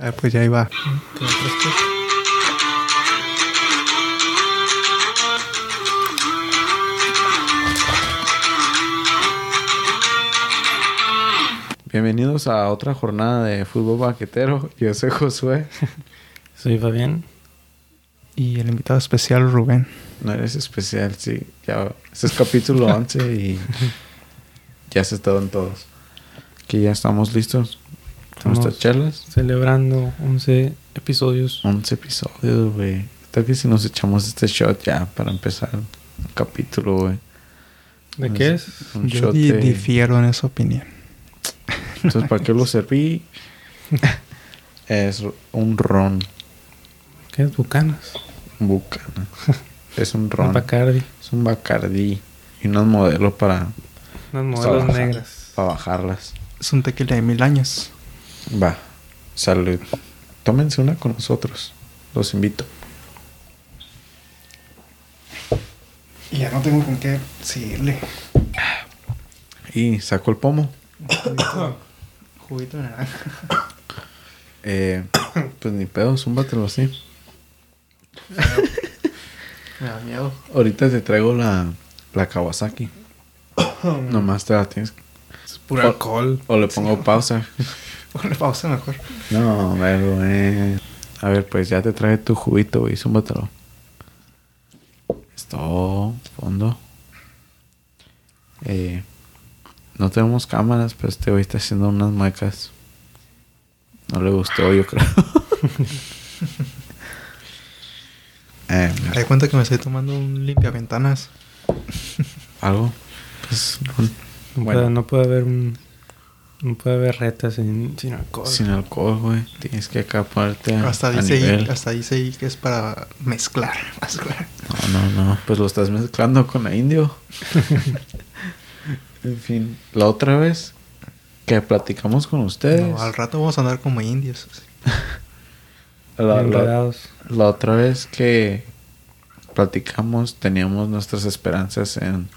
A ver, pues ya iba. Bienvenidos a otra jornada de fútbol banquetero. Yo soy Josué. Soy Fabián. Y el invitado especial, Rubén. No eres especial, sí. Ya, este es capítulo 11 y ya se estado en todos. Que ya estamos listos nuestras charlas. Celebrando 11 episodios. 11 episodios, güey. Tal que si nos echamos este shot ya para empezar el capítulo, güey. ¿De qué es? Un Yo shot di- de- difiero en esa opinión. Entonces, ¿para qué lo serví? es un ron. ¿Qué es Bucanas? Un bucana. Es un Un ron. Bacardi. Es un bacardí. Y unos modelos para, Unas modelos bajar. negras. para bajarlas. Es un tequila de mil años. Va. Salud. Tómense una con nosotros. Los invito. Y ya no tengo con qué seguirle. Y saco el pomo. Juguito de naranja. Eh, pues ni pedo, zúmbatelo así. Me da miedo. Ahorita te traigo la, la Kawasaki. Nomás te la tienes. Es puro O- alcohol. O le pongo pausa. Ponle pausa mejor. No, ver, güey. A ver, pues ya te trae tu juguito, güey. Zúmbatelo. Esto, fondo. Eh, no tenemos cámaras, pero este güey está haciendo unas muecas. No le gustó, yo creo. eh, Me da cuenta que me estoy tomando un limpiaventanas. algo. Pues, Bueno. no puede haber un. No puede haber retas sin, sin alcohol. sin alcohol, güey. Tienes que acá ponerte a, Hasta a dice, ahí, hasta dice ahí que es para mezclar. mezclar. No, no, no. Pues lo estás mezclando con la indio. en fin. La otra vez que platicamos con ustedes. No, al rato vamos a andar como indios. la, la- Enredados. la otra vez que platicamos teníamos nuestras esperanzas en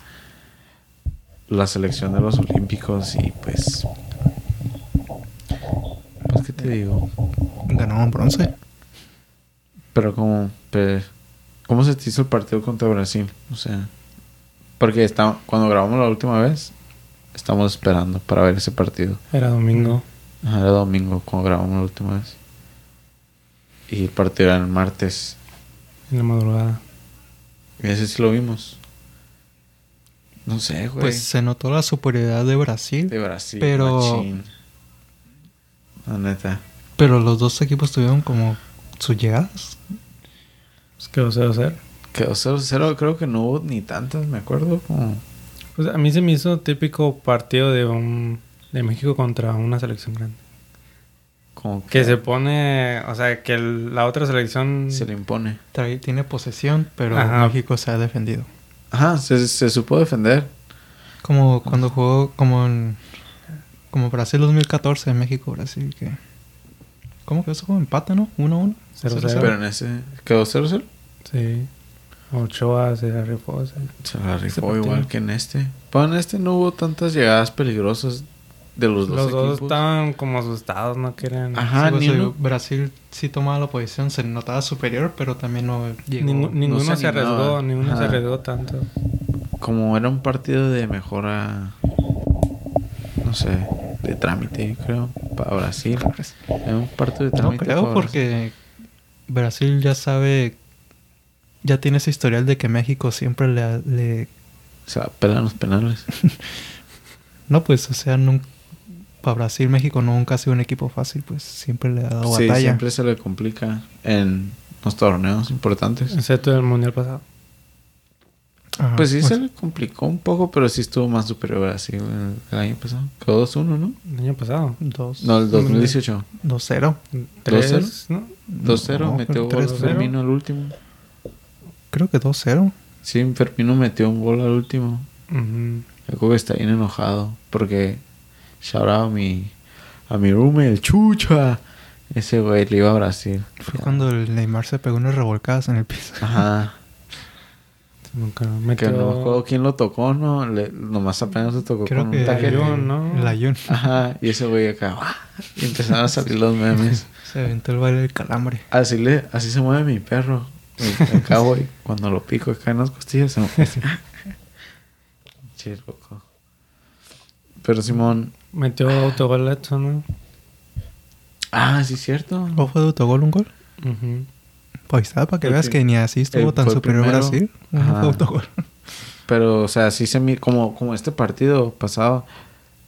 la selección de los olímpicos y pues... Te digo. Ganamos bronce. Pero como... ¿Cómo se te hizo el partido contra Brasil? O sea... Porque está, cuando grabamos la última vez, estamos esperando para ver ese partido. Era domingo. Ajá, Era domingo cuando grabamos la última vez. Y el partido era el martes. En la madrugada. Y ese sí lo vimos. No sé, güey. Pues se notó la superioridad de Brasil. de Brasil. pero- machín. La neta. Pero los dos equipos tuvieron como sus llegadas. Pues quedó 0-0. Quedó 0-0. Creo que no hubo ni tantas, me acuerdo. Como... Pues a mí se me hizo típico partido de un. De México contra una selección grande. como Que se pone. O sea, que el- la otra selección. se le impone. Trae- tiene posesión, pero Ajá. México se ha defendido. Ajá, se, se supo defender. Como cuando jugó como en, como Brasil 2014, México-Brasil, que... ¿Cómo que eso fue empate, no? 1-1. 0-0. Pero en ese... Quedó 0-0. Sí. Ochoa se la rifó. Se la rifó partido. igual que en este. Pero en este no hubo tantas llegadas peligrosas de los dos Los dos equipos. estaban como asustados, no querían. Ajá, Sí, ni uno- Brasil sí tomaba la posición, se notaba superior, pero también no llegó. Ningu- ninguno se se, arriesgó, ninguno se Ajá. arriesgó tanto. como era un partido de mejora, no sé, de trámite, creo, para Brasil. Era un partido de No trámite. creo para porque Brasil ya sabe, ya tiene ese historial de que México siempre le... le- Se pelan los penales. no, pues, o sea, nunca, para Brasil México nunca ha sido un equipo fácil, pues siempre le ha dado sí, batalla. siempre se le complica en los torneos importantes. Excepto el mundial pasado. Ajá, Pues sí se le complicó un poco, pero sí estuvo más superior Brasil el, el año pasado. Quedó 2-1, ¿no? El año pasado. Dos, No, el 2018. 2-0. 3, ¿no? 2-0, No, metió gol 3-0. Firmino al último. Creo que 2-0. Sí, Firmino metió un gol al último. Yo creo que está bien enojado porque shout out a mi, a mi roommate, el Chucha. Ese güey le iba a Brasil. Fue Ya. cuando el Neymar se pegó unas revolcadas en el piso. Ajá. Nunca Que metió... no me acuerdo quién lo tocó, ¿no? Le- nomás apenas se tocó Creo con que un taquete. Ayun, ¿no? El Ayun. Ajá. Y ese güey acá. ¡ah! Y empezaron a salir los memes. Se aventó el baile del calambre. Así, le, así se mueve mi perro. El, el cowboy. Cuando lo pico acá en las costillas se mueve. Che, loco. Pero Simón. Metió autogol ¿no? Ah, sí, es cierto. ¿O fue de autogol un gol? Ujú. Pues está, para que El veas que ni así estuvo el- tan superior primero. Brasil. Ajá. autogol. Pero, o sea, sí se mira. Como, como este partido pasado.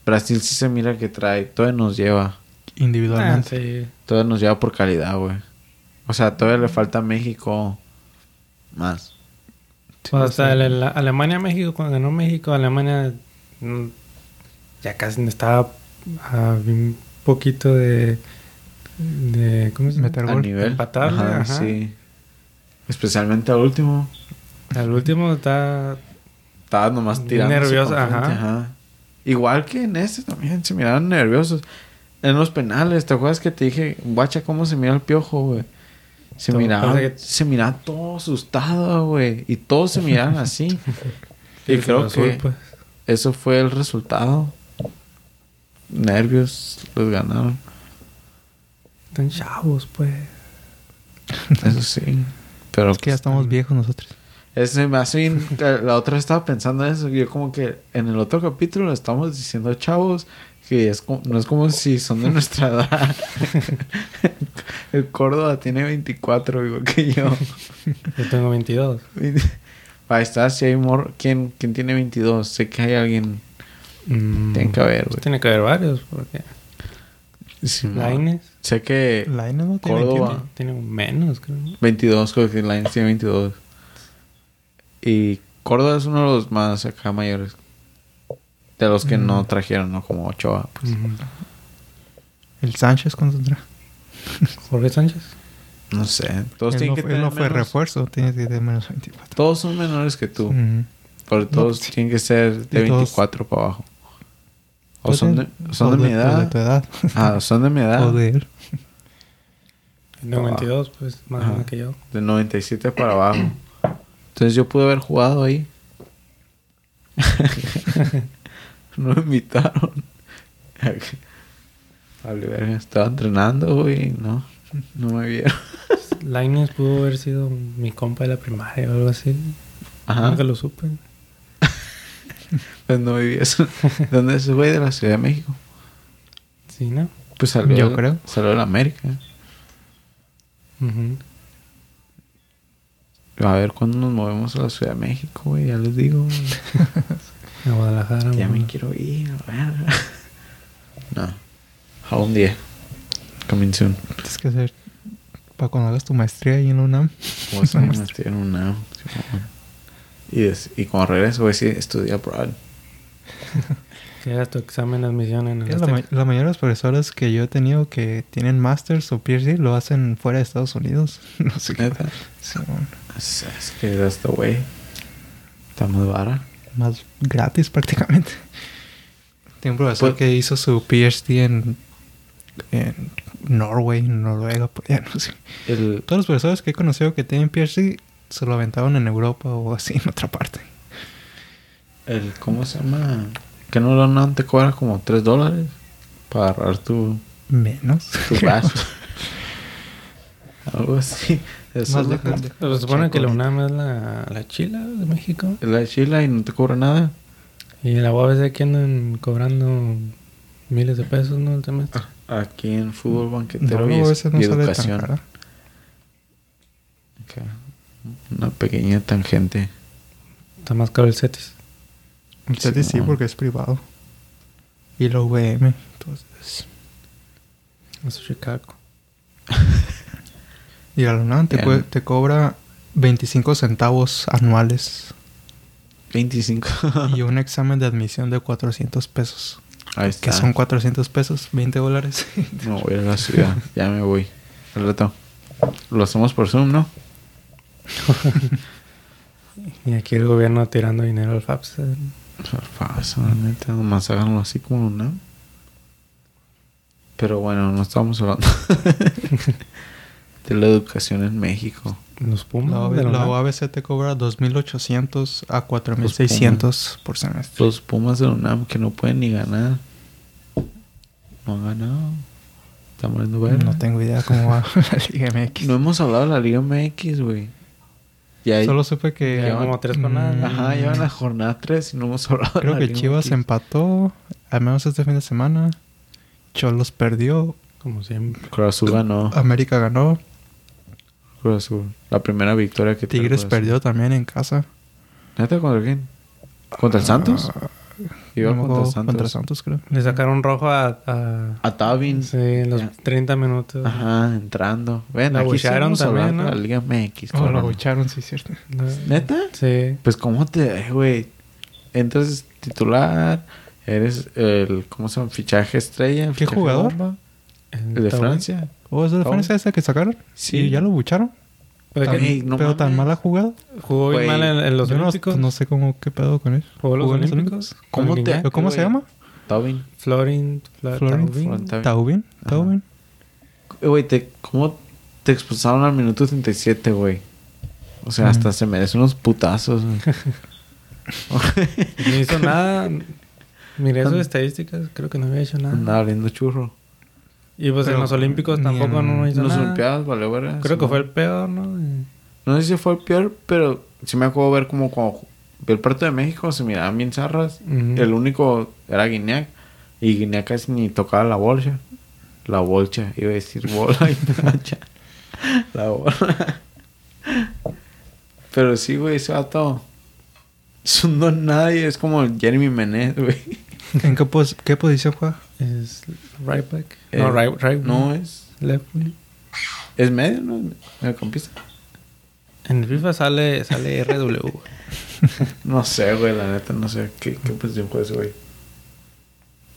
Brasil sí se mira que trae. Todavía nos lleva. Individualmente. Ah, sí. Todavía nos lleva por calidad, güey. O sea, todavía le falta a México más. Pues hasta el- el- Alemania-México, cuando ganó México, Alemania mm, ya casi estaba a un poquito de. De ¿Cómo se? Meter A gol. nivel. Empatarle, Ajá, ajá. sí. Especialmente al último. Al último está. Estaba nomás tirando. nervioso, ajá. Igual que en este también se miraban nerviosos. En los penales, ¿te acuerdas que te dije, guacha, cómo se mira el piojo, güey? Se Todo miraba, que- se miraba todo asustado, güey. Y todos se miraban así. y creo Azul, que pues. eso fue el resultado. Nervios, los ganaron. Están chavos, pues. Eso sí. Pero Es que ya estamos viejos nosotros. Ese hace bien- La otra vez estaba pensando en eso. Yo como que en el otro capítulo estamos diciendo chavos que es como- no es como si son de nuestra edad. el Córdoba tiene 24, igual que yo. Yo tengo 22. Ahí está, si hay mor... ¿Quién, ¿Quién tiene 22? Sé que hay alguien... Mm, Tiene que haber, güey. Tiene que haber varios, porque. Sí, no. Laines Sé que Lainez no tiene Córdoba. 21. tiene menos, creo. ¿no? 22, creo que Lions tiene 22. Y Córdoba es uno de los más acá mayores. De los que no trajeron, ¿no? Como Ochoa, pues. Ujú. El Sánchez cuando entra. Jorge Sánchez. No sé. Todos Él tienen no, que fue- tener él no fue menos- refuerzo, tiene que tener menos 24. Todos son menores que tú. Ujú. Pero todos sí. tienen que ser de Y todos- 24 para abajo. O Pues son de, son de o mi o de edad. tu edad. Ah, son de mi edad. o. Tengo 22, pues, más Ajá. grande que yo. De 97 para abajo. Entonces yo pude haber jugado ahí. no me invitaron. Estaba entrenando, güey. No, no me vieron. Laines pudo haber sido mi compa de la primaria o algo así. Ajá. Nunca lo supe. Pues no viví eso. ¿Dónde es güey de la Ciudad de México? Sí, ¿no? Pues salió. Yo de- creo. Salió de la América. Ujú. A ver cuándo nos movemos a la Ciudad de México, güey. Ya les digo. A Guadalajara. ya me quiero ir, a ver. No. A un día. Coming soon. Tienes que hacer para cuando hagas tu maestría ahí en UNAM. Voy a hacer maestría en una. Y, des- y cuando regreso, voy a decir, estudiar abroad. Que hagas tu examen de admisión en el Es la, ma- la mayoría de los profesores que yo he tenido que tienen masters o PhD lo hacen fuera de Estados Unidos. no sé qué. Sí, bueno, Es, es que that's the way. Está más vara. más gratis prácticamente. Tengo un profesor Pues- que hizo su PhD en, en Norway, Noruega, pues, ya no sé. El, Todos los profesores que he conocido que tienen PhD se lo aventaron en Europa o así en otra parte. el, ¿cómo se llama? Que no lo no te cobra como 3 dólares para agarrar tu, Menos. tu vaso. Algo así. Eso Más es, se supone que la. UNAM es la, la chila de México. es la chila y no te cobra nada. Y la UABC aquí andan cobrando miles de pesos, ¿no? El semestre. Aquí en fútbol No, banquetero y, no y sale tan educación. cara. Una pequeña tangente. Está más caro el CETIS. El CETI sí, porque es privado. Y la VM. Entonces. Eso es Chicago. Y la UNAM te, te cobra 25 centavos anuales 25. y un examen de admisión de 400 pesos. Ahí está. Que son 400 pesos, 20 dólares. No voy a la ciudad. ya me voy. Al rato. Lo hacemos por Zoom, ¿no? Y aquí el gobierno tirando dinero al FAPS. Falso, la neta. Nomás háganlo así como una. Pero bueno, no estamos hablando de la educación en México. Los Pumas. La, de la. OABC te cobra 2.800 a 4.600 por semestre. Los Pumas de la UNAM que no pueden ni ganar. No han ganado. Muriendo verga. No tengo idea cómo va la Liga MX. No hemos hablado de la Liga MX, güey. Y ahí... Solo supe que... Como tres jornadas. Mm, Ajá, llevan la jornada 3 y no hemos hablado de Creo que Chivas empató, al menos este fin de semana. Cholos perdió, Como siempre. Cruz Azul ganó. América ganó, Cruz Azul. La primera victoria que Tigres perdió también en casa. ¿Neta contra quién? ¿Contra el Santos? Iba No contra Santos. Contra Santos, creo. Le sacaron rojo a... a A Tavin. sí, en los Ya. 30 minutos. Ajá, entrando. Ven, La aquí hablar también, ¿no? la Liga MX. Oh, lo cabrón. bocharon, sí, cierto. La- ¿Neta? Sí. Pues, ¿cómo te... güey? Entras titular, eres el... ¿Cómo se llama? Fichaje estrella. ¿Qué fichaje jugador? El de. Francia. ¿O es de Oh. defensa esa que sacaron? Sí. ¿Y ya lo bucharon? Pero Tan- no pero tan mala jugada. jugó bien mal en, en los Yo no, Olímpicos. no sé cómo, qué pedo con él. Jugó los ¿Jugó en los Olímpicos. ¿Cómo te- Guiñac, ¿Pero ¿Cómo se llama? Tavin. Florin. Fla- Florin. Taubin. Ajá. Taubin. Eh, Güey, te, ¿cómo te expulsaron al minuto 37, güey? O sea, hasta Mm. se merecen unos putazos. No hizo nada. Miré sus estadísticas. Creo que no había hecho nada. Andaba oliendo churro. Y pues Pero en los Olímpicos tampoco en no hizo Los nada. Olimpiadas, vale, verga. Creo que fue el peor, ¿no? Y- No sé si fue el peor, pero sí me acuerdo ver como cuando vi el Puerto de México se miraban bien zarras. El único era Guiñac. Y Guiñac casi ni tocaba la bolsa. La bolcha. Iba a decir bola y plancha. La bola. Pero sí, güey, ese vato... Es un don nadie. Es como Jeremy Menez, güey. ¿En qué, pos- qué posición juega? Es right back. Eh, no, right, right. No, es... Left wing. Es medio, ¿no? Mediocampista. En el FIFA sale, sale RW. No sé, güey. La neta, no sé. ¿Qué, qué posición juega ese güey?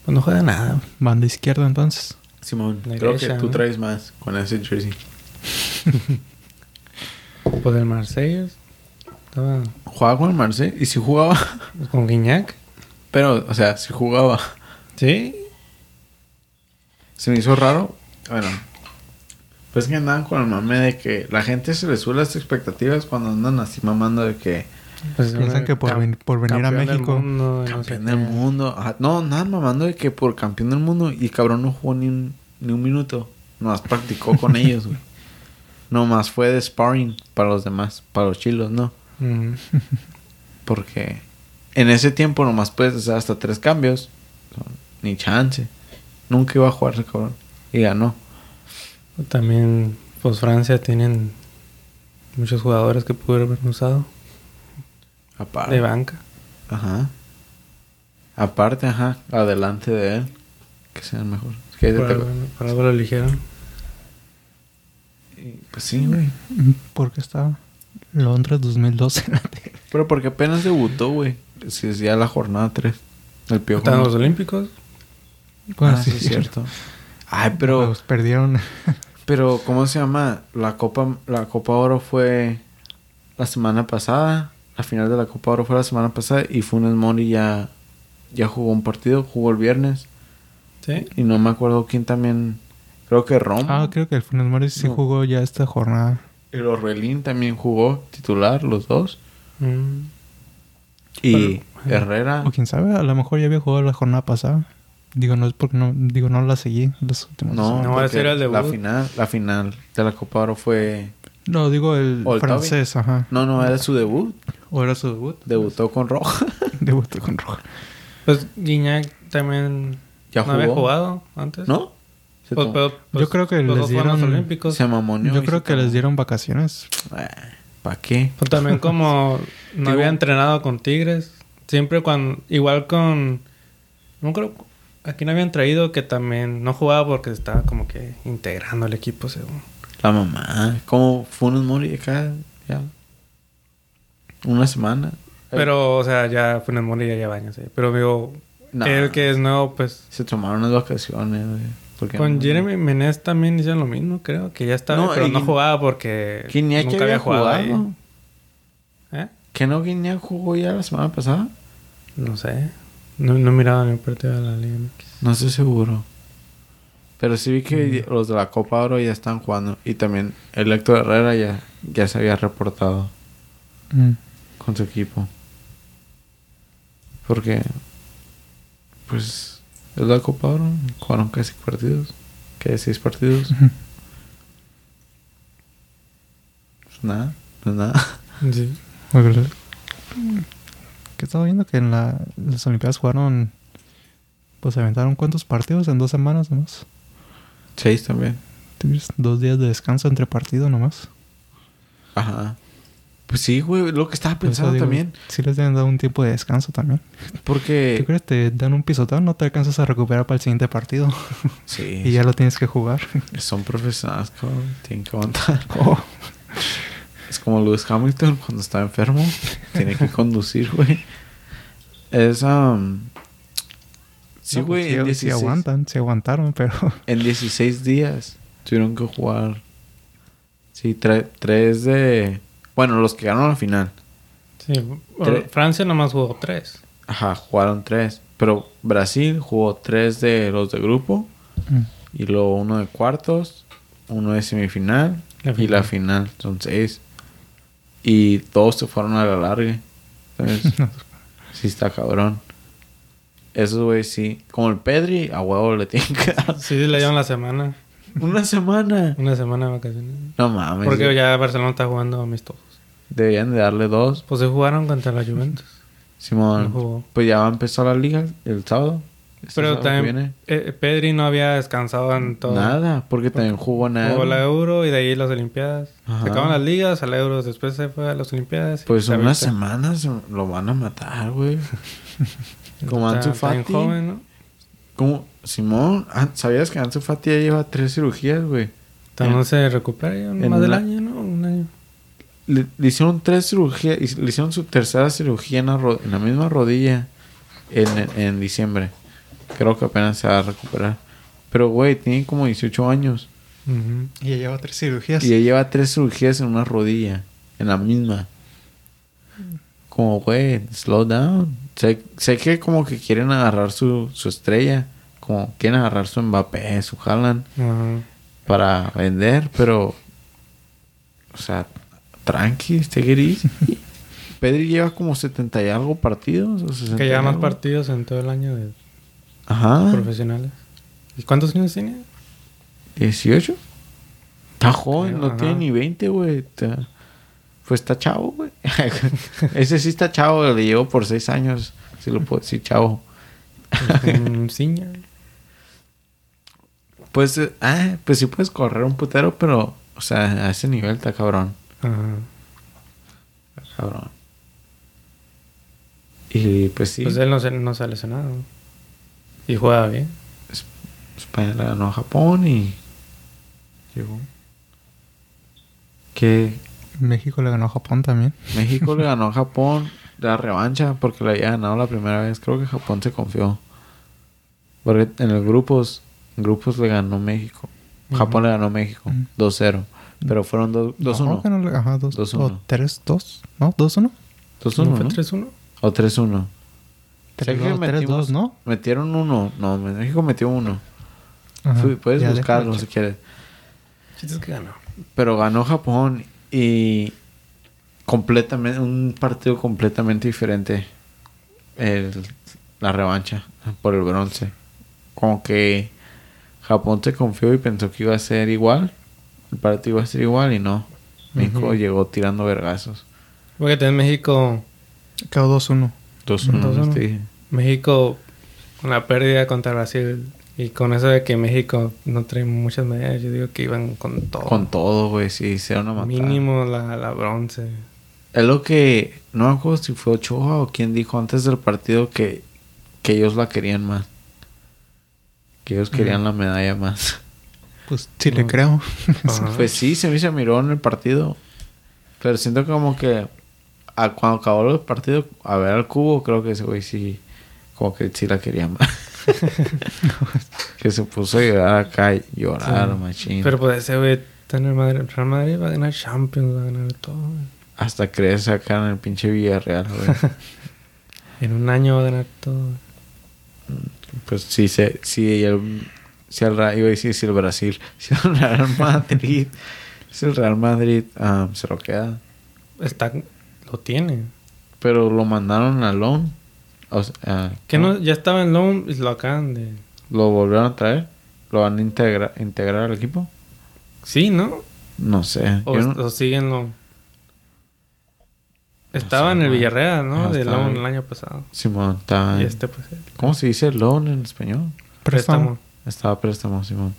Pues no juega nada. Banda izquierda entonces. Simón, La creo que tú ¿no? traes más con ese jersey. Pues el Marsella estaba Jugaba con el Marseille y sí jugaba. con Guiñac. Pero, o sea, sí jugaba. Sí. Se me hizo raro. Bueno, pues que andaban con el mame de que la gente se le sube las expectativas cuando andan así mamando de que Pues, Piensan que por ven- por venir a campeón del México. mundo y no sé campeón qué. del mundo. Ajá, No, nada mamando de que por campeón del mundo y cabrón no jugó ni un, ni un minuto. Nomás practicó con ellos, güey. Nomás fue de sparring para los demás, para los chilos, ¿no? Ujú. Porque en ese tiempo nomás puedes hacer hasta tres cambios. Ni chance. Nunca iba a jugar ese cabrón. Y ganó. También, pues Francia tienen muchos jugadores que pudieron haber usado Aparte. de banca. Ajá. Aparte, ajá. Adelante de él. Que sea el mejor. Que Por te- algo, por algo lo eligieron. y, Pues sí, güey. Porque está Londres 2012. Pero porque apenas debutó, güey. Si es ya la jornada 3. El piojo. Están los Olímpicos. Bueno, ah, sí, es cierto. Ay, pero... Pues perdieron. Pero, ¿cómo se llama? La Copa, la Copa Oro fue la semana pasada. La final de la Copa Oro fue la semana pasada. Y Funes Mori ya, ya jugó un partido. Jugó el viernes. Sí. Y no me acuerdo quién también. Creo que Romo. Ah, creo que el Funes Mori sí No. jugó ya esta jornada. Y los Relín también jugó titular, los dos. Mm. Y Herrera. O quién sabe, a lo mejor ya había jugado la jornada pasada. Digo, no es porque no, digo, no la seguí los últimos. No, No, ese era el la debut. final, la final de la Copa Oro fue. No, digo el ¿O el francés, ajá. No, no, era su debut. O era su debut. Debutó con Roja. Debutó con Roja. Pues Guiñac también Ya no había jugado antes. ¿No? Pues, pero, pues, Yo creo que los les dieron- Olímpicos. se mamoneó. Yo creo que les dieron vacaciones. ¿Para qué? Pues también como no había entrenado con Tigres. Siempre cuando... Igual con... No creo... Aquí no habían traído que también no jugaba porque estaba como que integrando el equipo según. La mamá. ¿Cómo Funes Mori acá? Ya. Una semana. Pero, o sea, ya Funes Mori ya lleva años. ¿eh? Pero digo, él que es nuevo, pues... Se tomaron unas vacaciones, Con no- Jeremy Menez también hicieron lo mismo, creo. Que ya estaba, No, pero y no jugaba porque nunca había jugado ahí. ¿Eh? ¿Que no Guiñac jugó ya la semana pasada? No sé. No, no miraba ni partido de la Liga MX. No estoy seguro. Pero sí vi que los de la Copa Oro ya están jugando. Y también el Héctor Herrera ya, ya se había reportado Mm. con su equipo. Porque, pues, es la Copa Oro. Jugaron casi partidos. ¿Qué? ¿Seis partidos? Pues nada, no es nada. Sí. Que estaba viendo que en la, las Olimpiadas jugaron. Pues se aventaron cuántos partidos en dos semanas nomás. Seis también. Dos días de descanso entre partido nomás. Ajá. Pues sí, güey, lo que estaba pensando digo, también. Sí les deben dar un tiempo de descanso también. ¿Tú Porque. crees? Te dan un pisotón, no te alcanzas a recuperar para el siguiente partido. Sí. y ya lo tienes que jugar. Son profesionales. Tienen que aguantar. Oh. Es como Lewis Hamilton cuando está enfermo. Tiene que conducir, güey. Es, um... Sí, No, güey, pues en, sí, sí 16 aguantan, sí aguantaron, pero... en 16 días tuvieron que jugar. Sí, tre- tres de... Bueno, los que ganaron la final. Sí. Tre- Francia nomás jugó tres. Ajá, jugaron tres. Pero Brasil jugó tres de los de grupo. Mm. Y luego uno de cuartos. Uno de semifinal. La Y la final. Son seis. Y todos se fueron a la larga. Sí está cabrón. Esos güey sí. Como el Pedri, a huevo le tienen que dar. Sí, le dieron la semana. Una semana. Una semana de vacaciones. No mames. Porque ya Barcelona está jugando amistosos. Deberían de darle dos. Pues se jugaron contra la Juventus. Simón. No jugó. Pues ya va a empezar la liga el sábado. Pero también eh, Pedri no había descansado en todo. Nada, porque también jugó nada. Jugó la Euro y de ahí las Olimpiadas. Ajá. Se acaban las ligas, a la Euro, después se fue a las Olimpiadas. Pues se unas semanas lo van a matar, güey. Como Ansu Fati. joven, ¿no? Como Simón, ah, ¿sabías que Ansu Fati ya lleva tres cirugías, güey? No se recupera ya en más del año, ¿no? Un año. Le, le hicieron tres cirugías, le hicieron su tercera cirugía en la, en la misma rodilla en, en diciembre. Creo que apenas se va a recuperar. Pero, güey, tiene como 18 años. Y ya lleva tres cirugías. Y ya lleva tres cirugías en una rodilla. En la misma. Como, güey, slow down. Sé, sé que como que quieren agarrar su, su estrella. Como quieren agarrar su Mbappé, su Haaland. Ajá. Para vender, pero... O sea, tranqui, take it easy. Pedri lleva como 70 y algo partidos. O 60 Que lleva más partidos en todo el año de Ajá. profesionales. ¿Y cuántos años tiene? 18. Está joven, Creo, no tiene ni 20, güey. Está- Pues está chavo, güey. Ese sí está chavo, le llevo por 6 años. Si lo puedo decir, chavo. Un senior. Pues, eh, ah, pues sí puedes correr un putero, pero, o sea, a ese nivel está cabrón. Ajá. Cabrón. Y pues sí, Pues él no se, no se ha lesionado. Y juega bien. España le ganó a Japón y llegó. Que México le ganó a Japón también. México le ganó a Japón la revancha porque le había ganado la primera vez. Creo que Japón se confió. Porque en los grupos, grupos le ganó México. Japón le ganó a México Ujú. 2-0. Pero fueron dos- 2-1. No, no le- Ajá, 2 2-1. O 3-2. ¿No? 2-1. 2-1, ¿No fue ¿no? 3-1? O 3-1. Sé que 3-2, metimos- ¿no? Metieron uno. No, México metió uno. Ajá. Fui- Puedes Ya, buscarlo si quieres. Chistes que ganó. Pero ganó Japón y completamente un partido completamente diferente el- la revancha por el bronce. Como que Japón se confió y pensó que iba a ser igual. El partido iba a ser igual y no. México llegó tirando vergazos. Porque en México, Quedó 2-1. 2-1. 2-1. te dije. México con la pérdida contra Brasil y con eso de que México no trae muchas medallas, yo digo que iban con todo. Con todo, güey. Sí, se van a matar. Mínimo la, la bronce. Es lo que... No me acuerdo si fue Ochoa o quien dijo antes del partido que, que ellos la querían más. Que ellos querían la medalla más. Pues sí le creo. Ajá. Pues sí, se me se miró en el partido. Pero siento como que a- cuando acabó el partido, a ver al cubo, creo que ese güey sí, como que sí la quería más. que se puso a llorar acá, y llorar, Sí. machín. Pero pues ese güey está en el Madrid. Real Madrid va a ganar Champions, va a ganar todo. güey. Hasta crece acá en el pinche Villarreal, güey. En un año va a ganar todo. pues sí, se, sí, el, si el, iba a decir si el Brasil, si el Real Madrid, si el Real Madrid ah, se lo queda. Está, lo tiene. Pero lo mandaron a loan. O sea, ah, Que no, ya estaba en Loan y lo acaban de... ¿Lo volvieron a traer? ¿Lo van a integra- integrar al equipo? Sí, ¿no? No sé. O, Yo no- o siguen lo... Estaba en el. Villarreal, ¿no? Ah, de estaba Loan el año pasado. Simón, está... Y este, pues, el ¿Cómo se dice loan en español? Préstamo. Estaba préstamo, Simón.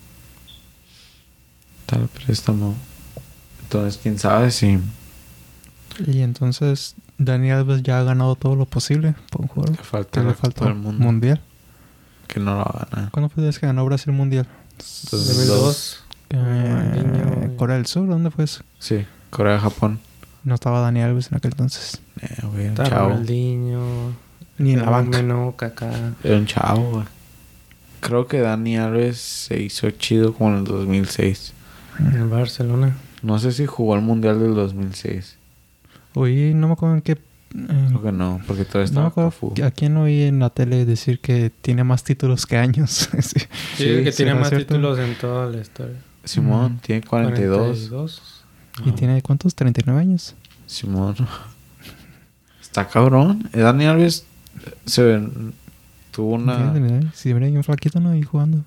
Está a préstamo. Entonces, quién sabe si Y entonces Dani Alves ya ha ganado todo lo posible por un le jugador. falta Que le la Copa falta del mundo. mundial. Que no lo va a ganar. ¿Cuándo fue desde que ganó Brasil mundial? 2002. Eh. Corea del Sur, ¿dónde fue eso? Sí, Corea, Japón. No estaba Dani Alves en aquel entonces. Eh, güey, un chavo. Ronaldinho. Ni en la banca. Kaká. Era un chavo, güey. Creo que Dani Alves se hizo chido como en el 2006. En el Barcelona. No sé si jugó el Mundial del 2006. Oí, no me acuerdo en qué... eh, Creo que no, porque todavía no me acuerdo a quién oí en la tele decir que tiene más títulos que años. Sí. Sí, Sí, que tiene ¿será más cierto? títulos en toda la historia. Simón Mm. tiene 42. 42. ¿Y tiene cuántos? ¿39 años? Simón. Está cabrón. Eh, Dani Alves eh, se ve- tuvo una... Si viene bien flaquito, ¿no? Y jugando.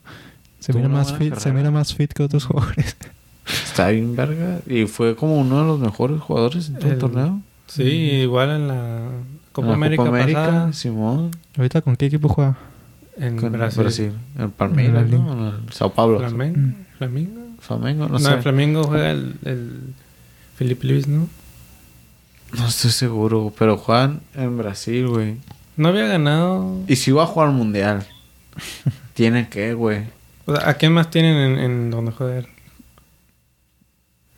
Se mira, más fit, se mira más fit que otros jugadores. Está bien verga. Y fue como uno de los mejores jugadores en todo el, El- torneo. Sí, igual en la Copa En la América, Copa América, pasada. Simón. ¿Ahorita con qué equipo juega? En Con Brasil. Brasil. El Palmeiras, En la ¿no? El Sao Paulo. Flamen- Mm. Flamingo. Flamengo, no, No, sé. en Flamingo juega el, el Felipe Luis, ¿no? No estoy seguro, pero juegan en Brasil, güey. No había ganado. Y si va a jugar al mundial, tiene que, güey. O sea, ¿A quién más tienen en, en donde jugar?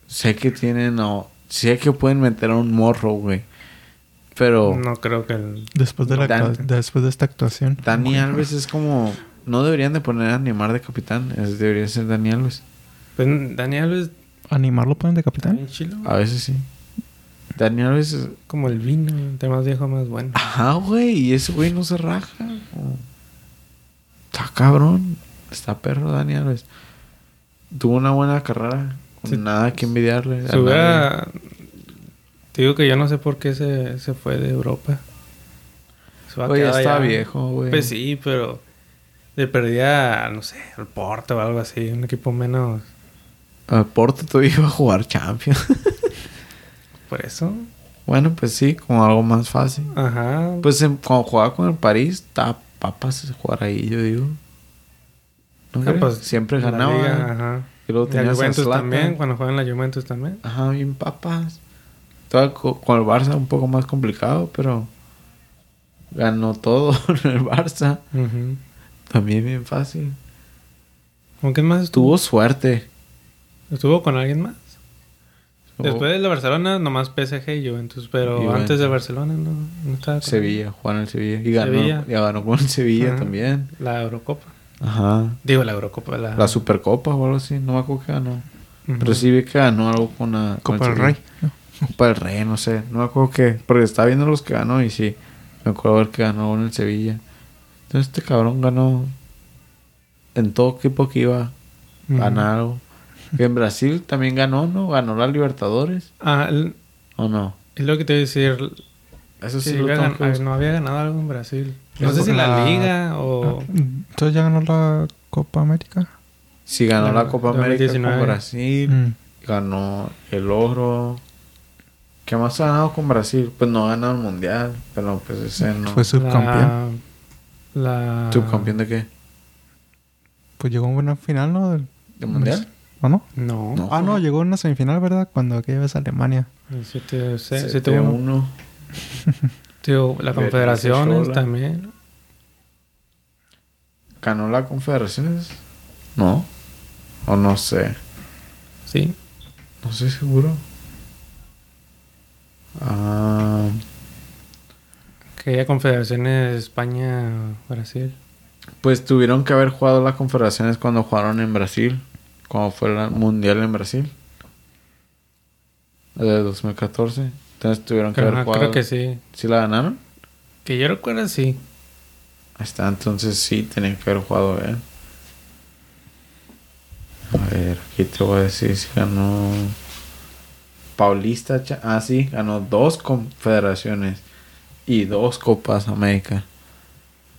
Sé que tienen, o sé que pueden meter a un morro, güey. Pero No creo que el. Después de, la Dan- después de esta actuación. Dani Alves es como. No deberían de poner a Neymar de capitán, es- debería ser Dani Alves. Pues Daniel Alves. ¿Animar lo ponen de capitán? chilo. A veces sí. Dani Alves es. Como el vino, entre más viejo, más bueno. Ajá, güey, y ese güey no se raja. Está cabrón. Está perro Dani Alves. Tuvo una buena carrera. Sí. nada que envidiarle. a hubiera. Te digo que yo no sé por qué se, se fue de Europa. Se va a ya quedar está allá. viejo, güey. Pues sí, pero. Le perdía, no sé, al Porto o algo así. Un equipo menos. A Porto todavía iba a jugar Champions. Por eso. bueno, pues sí, como algo más fácil. Ajá. Pues en- cuando jugaba con el París, estaba papas jugar ahí, yo digo. ¿No Ah, pues, Siempre ganaba. Liga, ajá. Y luego la Juventus también, cuando juegan la Juventus también. Ajá, bien papas. Todavía co- con el Barça un poco más complicado, pero ganó todo en el Barça. También bien fácil. ¿Con quién más estuvo? Tuvo suerte. ¿Estuvo con alguien más? Después de la Barcelona, nomás PSG y Juventus. Pero Juventus. antes de Barcelona no, no estaba con Sevilla, Juan el Sevilla. Y ganó, Sevilla. y ganó con el Sevilla también. La Eurocopa. Ajá. Digo, la Eurocopa. La, La Supercopa o algo así. No me acuerdo que ganó. Pero sí vi que ganó algo con la... Copa el del. Rey. Copa del Rey, no sé. No me acuerdo qué. Porque estaba viendo los que ganó y sí. Me acuerdo ver que ganó en el Sevilla. Entonces este cabrón ganó... En todo equipo que iba Ujú. ganar algo. Que en Brasil también ganó, ¿no? Ganó la Libertadores. Ah, el- ¿O no? es lo que te iba a decir. Eso sí, Sí, lo había tengo gan- que buscar. no había ganado algo en Brasil. No sé si la, la- Liga o... Entonces ya ganó la Copa América. Sí, ganó La- la, Copa América 2019. con Brasil. Mm. Ganó el oro. ¿Qué más ha ganado con Brasil? Pues no ha ganado el mundial. Pero pues ese no. Fue subcampeón. La... la- ¿Subcampeón de qué? Pues llegó a una buena final, ¿no? Del- ¿De mundial? ¿O no? No. No. Ah, no, llegó a una semifinal, ¿verdad? Cuando aquella vez Alemania. El 7 7-1. 7-1. Tío, la Confederaciones también. ¿Ganó la Confederaciones? No. O no sé. Sí. No estoy seguro. Ah, Que haya Confederaciones España, Brasil. pues tuvieron que haber jugado las Confederaciones cuando jugaron en Brasil. Cuando fue el mundial en Brasil. De 2014. Entonces tuvieron que haber jugado. creo que sí. ¿Sí la ganaron? Que yo recuerdo sí. Ahí está, entonces sí, tenían que haber jugado bien. A ver, aquí te voy a decir si ganó. Paulista, ah, sí, ganó dos confederaciones y dos Copas América.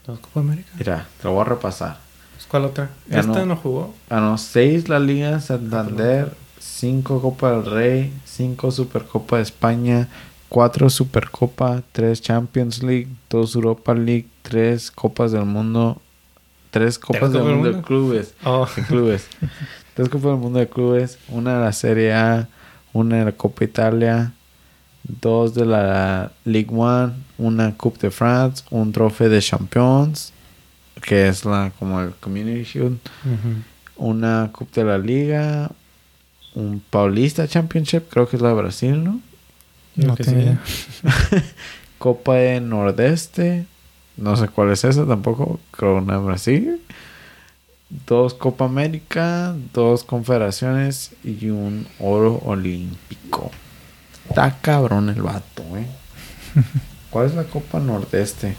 Dos Copa América. Mira, te lo voy a repasar. ¿Cuál otra? Ganó. ¿Esta no jugó? Ganó 6 la Liga Santander, 5 Copa del Rey, 5 Supercopa de España, 4 Supercopa, 3 Champions League, 2 Europa League, 3 Copas del Mundo, 3 Copas del Mundo de clubes. Oh, de clubes. Tres Copas del Mundo de clubes. Una de la Serie A, una de la Copa Italia, dos de la Ligue 1, una Coupe de France, un trofeo de Champions, que es la como el Community Shield, ujú. una Coupe de la Liga, un Paulista Championship, creo que es la de Brasil, ¿no? No tengo idea. Copa de Nordeste, no sé cuál es esa tampoco, creo una de Brasil. Dos Copa América, dos Confederaciones y un oro olímpico. Está cabrón el vato, eh. ¿Cuál es la Copa Nordeste?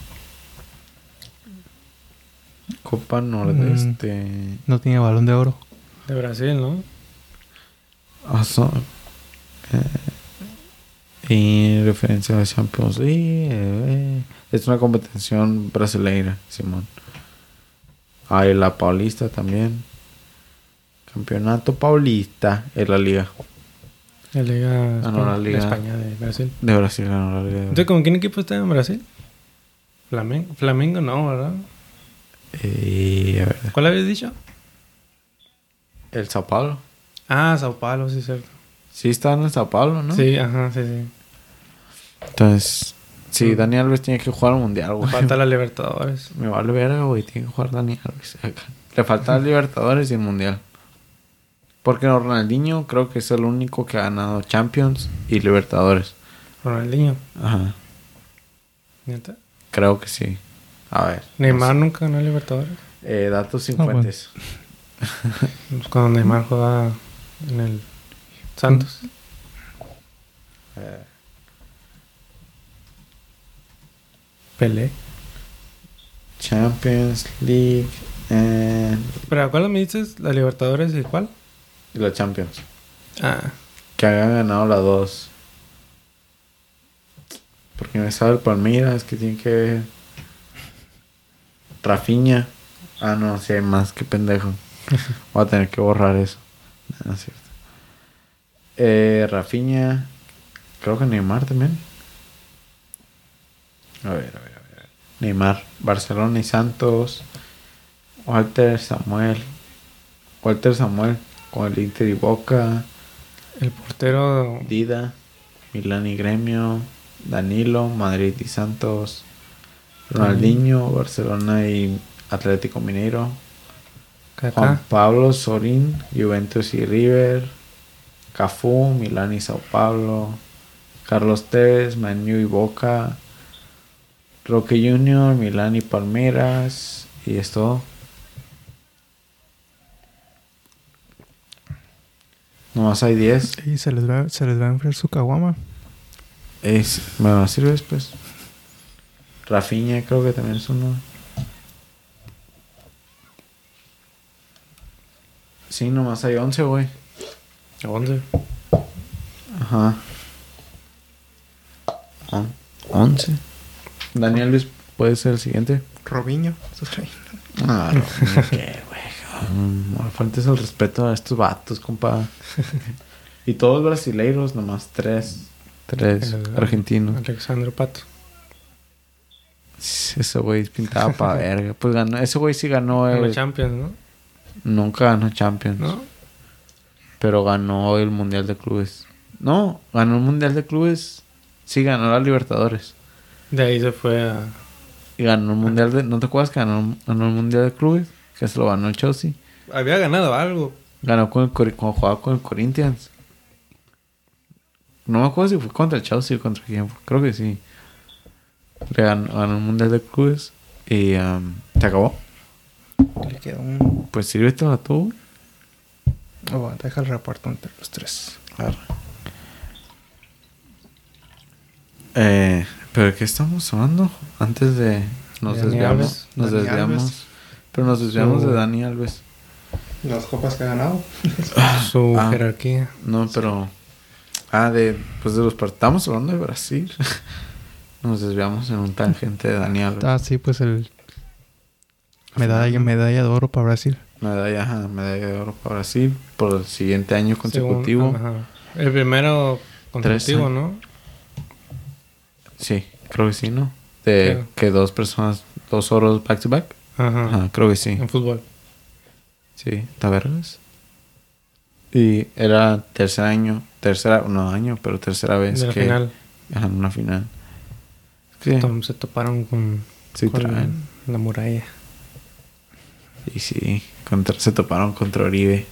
Copa Nordeste. No tiene balón de oro. De Brasil, ¿no? Ah, son- eh, y referencia a Champions League. eh, es una competición brasileira, Simón. Hay la Paulista también. Campeonato Paulista es la liga. La Liga, Ah, no, la de Liga- España de Brasil. De Brasil ganó la liga. de Entonces, ¿con quién equipo está en Brasil? Flamengo. Flamengo no, ¿verdad? Eh, a ver, ¿Cuál habías dicho? el Sao Paulo. Ah, Sao Paulo, sí, cierto. Sí, está en Sao Paulo, ¿no? Sí, ajá, sí, sí. Entonces, sí, Mm. Dani Alves tiene que jugar al mundial, güey. Falta la Libertadores. Me vale verga, güey. Tiene que jugar Dani Alves. acá. Le falta el Libertadores y el Mundial. Porque Ronaldinho creo que es el único que ha ganado Champions y Libertadores. Ronaldinho. Ajá. ¿Neta? Creo que sí. A ver. Neymar nunca ganó Libertadores. Eh, datos sin Ah, bueno. fuentes. Pues Cuando Neymar jugaba en el Santos. Eh, Pelé. Champions League and... ¿Pero cuál me dices? ¿La Libertadores y cuál? y la Champions. Ah, Que hayan ganado las dos. Porque me sabe el Palmeiras que tiene que. Rafiña. Ah, no, si hay más que pendejo. Voy a tener que borrar eso. Es cierto. Eh, Rafiña. Creo que Neymar también. A ver, a ver, a ver. Neymar. Barcelona y Santos. Walter Samuel. Walter Samuel. Con el Inter y Boca. el portero. Dida, Milán y Gremio, Danilo, Madrid y Santos, Ronaldinho, Barcelona y Atlético Mineiro, Juan. Pablo Sorín, Juventus y River, Cafú, Milán y Sao Paulo, Carlos Tevez, Manu y Boca, Roque Junior, Milán y Palmeiras, y es todo. Nomás hay 10. Y se les va, se les va a enfriar su caguama. Es, ¿Me lo sirves pues? Rafiña creo que también es uno. Sí, nomás hay 11, güey. ¿Dónde? Ajá. On- 11. Daniel Luis puede ser el siguiente. Robinho. Ah, no, qué, güey. Faltes el respeto a estos vatos, compa. y todos brasileiros, nomás tres. Tres El- argentinos. Alexandro Pato. Ese güey pintaba para verga. Pues ganó, ese güey sí ganó Ganó el. Champions, ¿no? Nunca ganó Champions. ¿No? Pero ganó el Mundial de Clubes. No, ganó el Mundial de Clubes. Sí, ganó la Libertadores. De ahí se fue a. Y ganó el Mundial de. ¿No te acuerdas que ganó, ganó el Mundial de Clubes? Que se lo ganó el Chelsea. Había ganado algo. Ganó con el, cuando jugaba con el Corinthians. No me acuerdo si fue contra el Chelsea o contra quién. Creo que sí. Le ganó, ganó el Mundial de Clubes. Y um, se acabó. Le quedó un. Pues sírvetela tú. Oh, deja el reparto entre los tres. Arre. Eh, ¿Pero de qué estamos hablando? Antes de... Nos Dani desviamos. Alves. Nos Dani desviamos. Alves. Pero nos desviamos de Dani Alves. Las copas que ha ganado. Su Ah. jerarquía. No, pero... Ah, de... Pues de los partidos... Estamos hablando de Brasil. nos desviamos en un tangente de Dani Alves. Ah, sí, pues el. Medalla, medalla de oro para Brasil. Medalla, ajá, medalla de oro para Brasil por el siguiente año consecutivo. Según- ajá. El primero consecutivo, Tres, ¿no? Sí, creo que sí, ¿no? De Creo. que dos personas, dos oros back to back. Ajá. Ajá, creo que sí. En fútbol. Sí, tabernas. Y era tercer año, tercera, no año, pero tercera vez De la que final. Ajá, en una final. Sí, Se toparon con, sí con traen. la muralla. Y sí, contra, se toparon contra Oribe.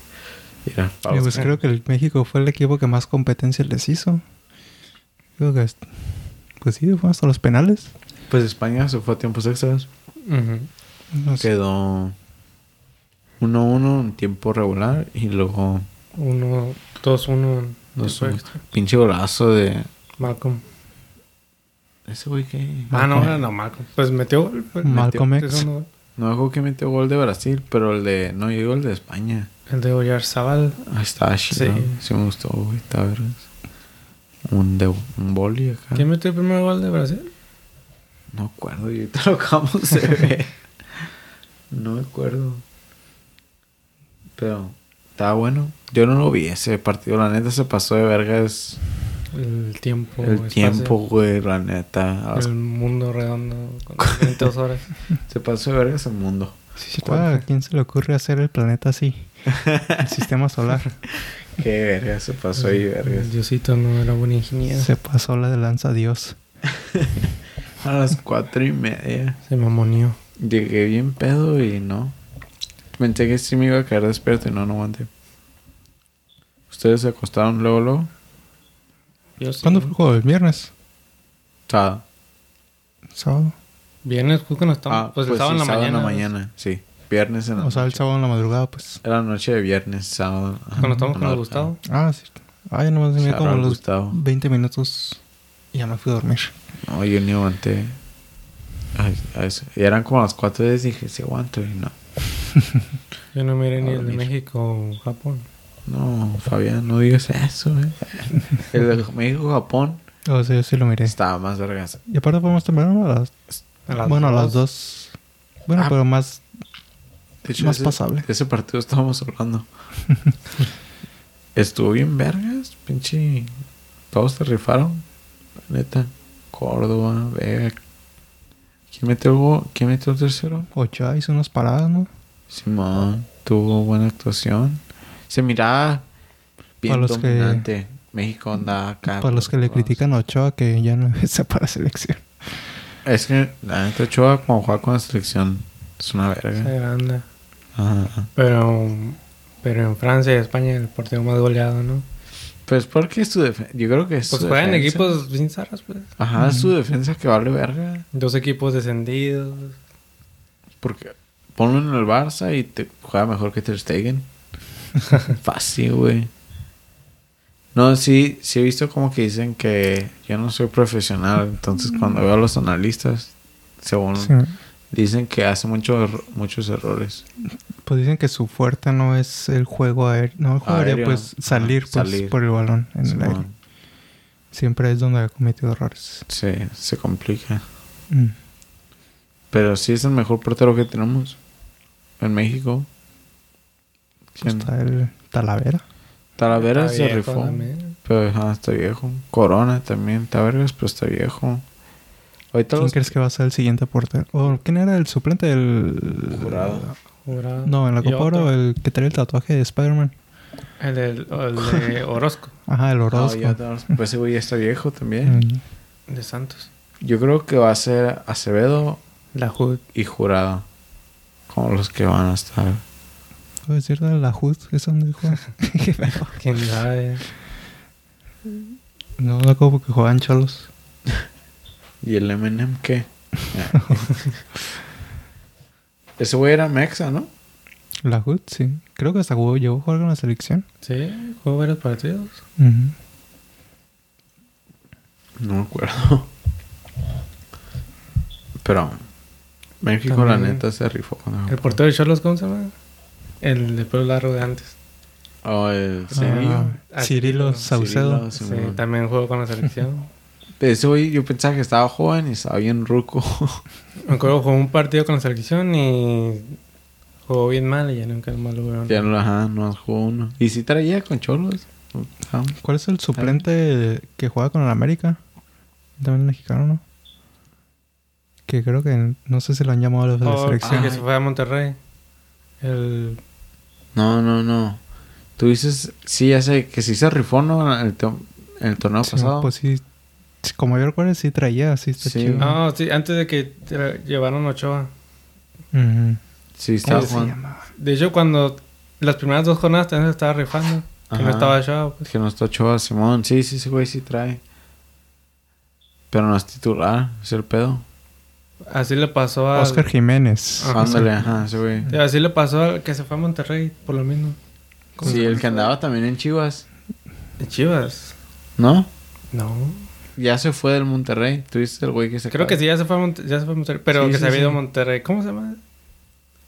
Era Y pues pausa. creo que el México fue el equipo que más competencia les hizo. Creo que, es- pues sí, fue hasta los penales. Pues España se fue a tiempos extras. Ujú. No sé. Quedó 1-1 en tiempo regular y luego Uno, dos, uno. Dos, tiempo extra. pinche golazo de Malcolm. ese güey que Ah, no, no, no, Malcolm. Pues metió gol. pues, Malcolm metió X. segundo gol. No acuerdo que metió gol de Brasil, pero el de no llegó el de España. El de Oyarzabal. Ahí está chido. Sí. Sí. me gustó, güey, está vergas. Un de un boli acá. ¿Quién metió el primer gol de Brasil? No acuerdo, y ahorita lo acabamos de ver. no me acuerdo. Pero estaba bueno. Yo no lo vi ese partido, la neta se pasó de vergas El tiempo. el espacio, tiempo, güey, la neta. A El mundo redondo con 22 horas. Se pasó de vergas el mundo. Sí, ¿A quién se le ocurre hacer el planeta así? el sistema solar. Qué vergas se pasó ahí, vergas. Diosito no era buen ingeniero. Se pasó la de lanza Dios. A las cuatro y media. Se mamonió. Llegué bien pedo y no. Pensé que sí me iba a caer despierto y no, no aguanté. ¿Ustedes se acostaron luego, luego? Yo sí. ¿Cuándo fue el juego? ¿El viernes? Sábado. ¿Sábado? Viernes, creo que no estaba. Ah, pues, el sábado sí, en la mañana. mañana, sí. Viernes en la O sea, el noche. sábado en la madrugada, pues. Era noche de viernes, sábado. Cuando estamos No, con el Gustavo. Ah, sí. Ah, ya nomás me Shout como los Gustavo. 20 minutos y ya me fui a dormir. No, yo ni aguanté. Ay, a eso. Y eran como las 4 de dije, sí aguanto y no. Yo no miré ni el de. México o Japón. No, Fabián, no digas eso, eh. El de México-Japón O sea, yo sí lo miré. estaba más vergas. Y aparte fuimos temprano a las... A las bueno, a las dos. dos. Bueno, Ah. pero más... De hecho, Más ese, pasable. de ese partido estábamos hablando. Estuvo bien vergas, pinche. Todos se rifaron. la Neta. Córdoba, Vega. ¿Quién metió? ¿Quién metió el tercero? Ochoa hizo unas paradas, ¿no? Simón. Tuvo buena actuación. Se miraba bien Para los que- dominante. México andaba acá. Para los que le critican a Ochoa que ya no está para selección. Es que la neta Ochoa, cuando juega con la selección, es una Se verga. agranda. Ajá. Pero, pero en Francia y España el portero más goleado, ¿no? Pues porque es su defensa. Yo creo que es Pues su juegan defensa. equipos sin zarras, pues. Ajá, es su defensa que vale verga. Dos equipos descendidos. Porque ponlo en el Barça y te juega mejor que Ter Stegen. Fácil, güey. No, sí, sí he visto como que dicen que yo no soy profesional. Entonces cuando veo a los analistas, según Sí. dicen que hace mucho erro- muchos errores. Pues dicen que su fuerte no es el juego aéreo. No, el juego aéreo, Aéreo. pues salir, pues, salir. por el balón en el aire. Siempre es donde ha cometido errores. Sí, se complica. Mm. Pero sí es el mejor portero que tenemos en México. Pues ¿Quién? está el Talavera. Talavera Está se rifó. también. Pero ajá, está viejo. Corona también, está vergas, pero está viejo. Ahorita ¿Quién los crees que va a ser el siguiente portero? ¿O quién era el suplente del... Jurado. Jurado. No, en la Copa Oro, el que trae el tatuaje de Spider-Man. El, el de Orozco, Ajá, el Ah, Orozco. tenemos- pues ese güey ya está viejo también. Mm. de Santos. Yo creo que va a ser Acevedo La HUD. y Jurado. Como los que van a estar. ¿Puedo decir de la HUD? ¿Es donde juega? ¿Quién sabe? no, no como que juegan cholos. ¿Y el Eminem qué? ese güey era Mexa, ¿no? La HUD, sí. Creo que hasta jugó, llegó a jugar con la selección. Sí, jugó varios partidos. No me acuerdo. Pero México, la neta, se rifó con El portero de Cholos, ¿cómo se llama? El de pelo largo de antes. Oh, el Ah, Cirillo. Ah, Cirilo Cirilo. Saucedo. Cirilo, Sí, también jugó con la selección. ese güey yo pensaba que estaba joven y estaba bien ruco. Me acuerdo jugó un partido con la selección y jugó bien mal y ya nunca más lo vieron. ya no, ajá, no jugó uno. Y sí traía con cholos. ¿Cuál es el suplente que juega con el América? También mexicano, ¿no? Que creo que no sé si lo han llamado a la Oh, selección. que se fue a Monterrey. El... No, no, no. Tú dices, sí, ya sé, que sí se rifó, ¿no? En el, en el torneo Sí, pasado. pues sí. Como yo recuerdo, sí traía, sí está Sí. chido. No, sí, antes de que llevaron a Ochoa. Sí, estaba ¿Cómo se jugando. De hecho, cuando las primeras dos jornadas también se estaba rifando. Que no estaba Ochoa. Pues. Que no está Ochoa, Simón. Sí, sí, ese güey sí trae. Pero no es titular, es el pedo. Así le pasó a... Oscar Jiménez. Ajá. Ándale, ajá, ese güey. Sí, así le pasó al que se fue a Monterrey, por lo mismo. Sí, el que andaba también en Chivas. ¿De Chivas? ¿No? No. Ya se fue del Monterrey. Tú dices el güey que se Creo que sí, ya se fue a, Monte- ya se fue a Monterrey. Pero Sí, que sí, se había ido a. Monterrey. ¿Cómo se llama?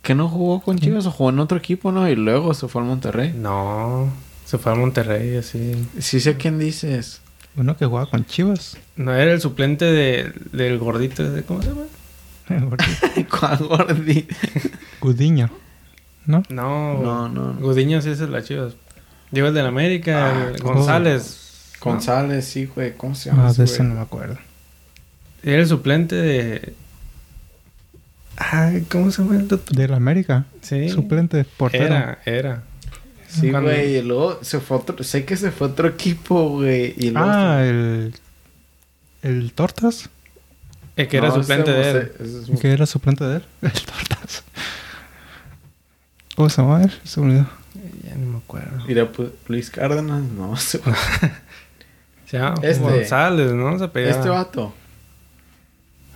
Que no jugó con Chivas o jugó en otro equipo, ¿no? Y luego se fue al Monterrey. No. Se fue a Monterrey, así. Sí sé quién dices. Uno que juega con Chivas. No era el suplente de, del gordito. ¿Cómo se llama? ¿Cuál gordito? Gudiño. ¿No? No. No, no. Gudiño sí es el de las Chivas. Digo el del América, Ah, el ¿cómo? González. ¿no? González, sí, güey. ¿Cómo se llama? Ah, ese de ese no me acuerdo. Era el suplente de. Ay, ¿cómo se llama el otro? Del América. Sí. Suplente, portero. Era, era. Sí, Cuando- güey. Y luego se fue otro... Sé que se fue otro equipo, güey. Ah, el. El Tortas. El que era No, suplente de él. Es- Que era suplente de él. El Tortas. ¿Cómo se llama él? Se me olvidó. Ya no me acuerdo. Mira, pues, Luis Cárdenas, no. ese- Se llama Este. González, ¿no? Se apellidaba. Este vato.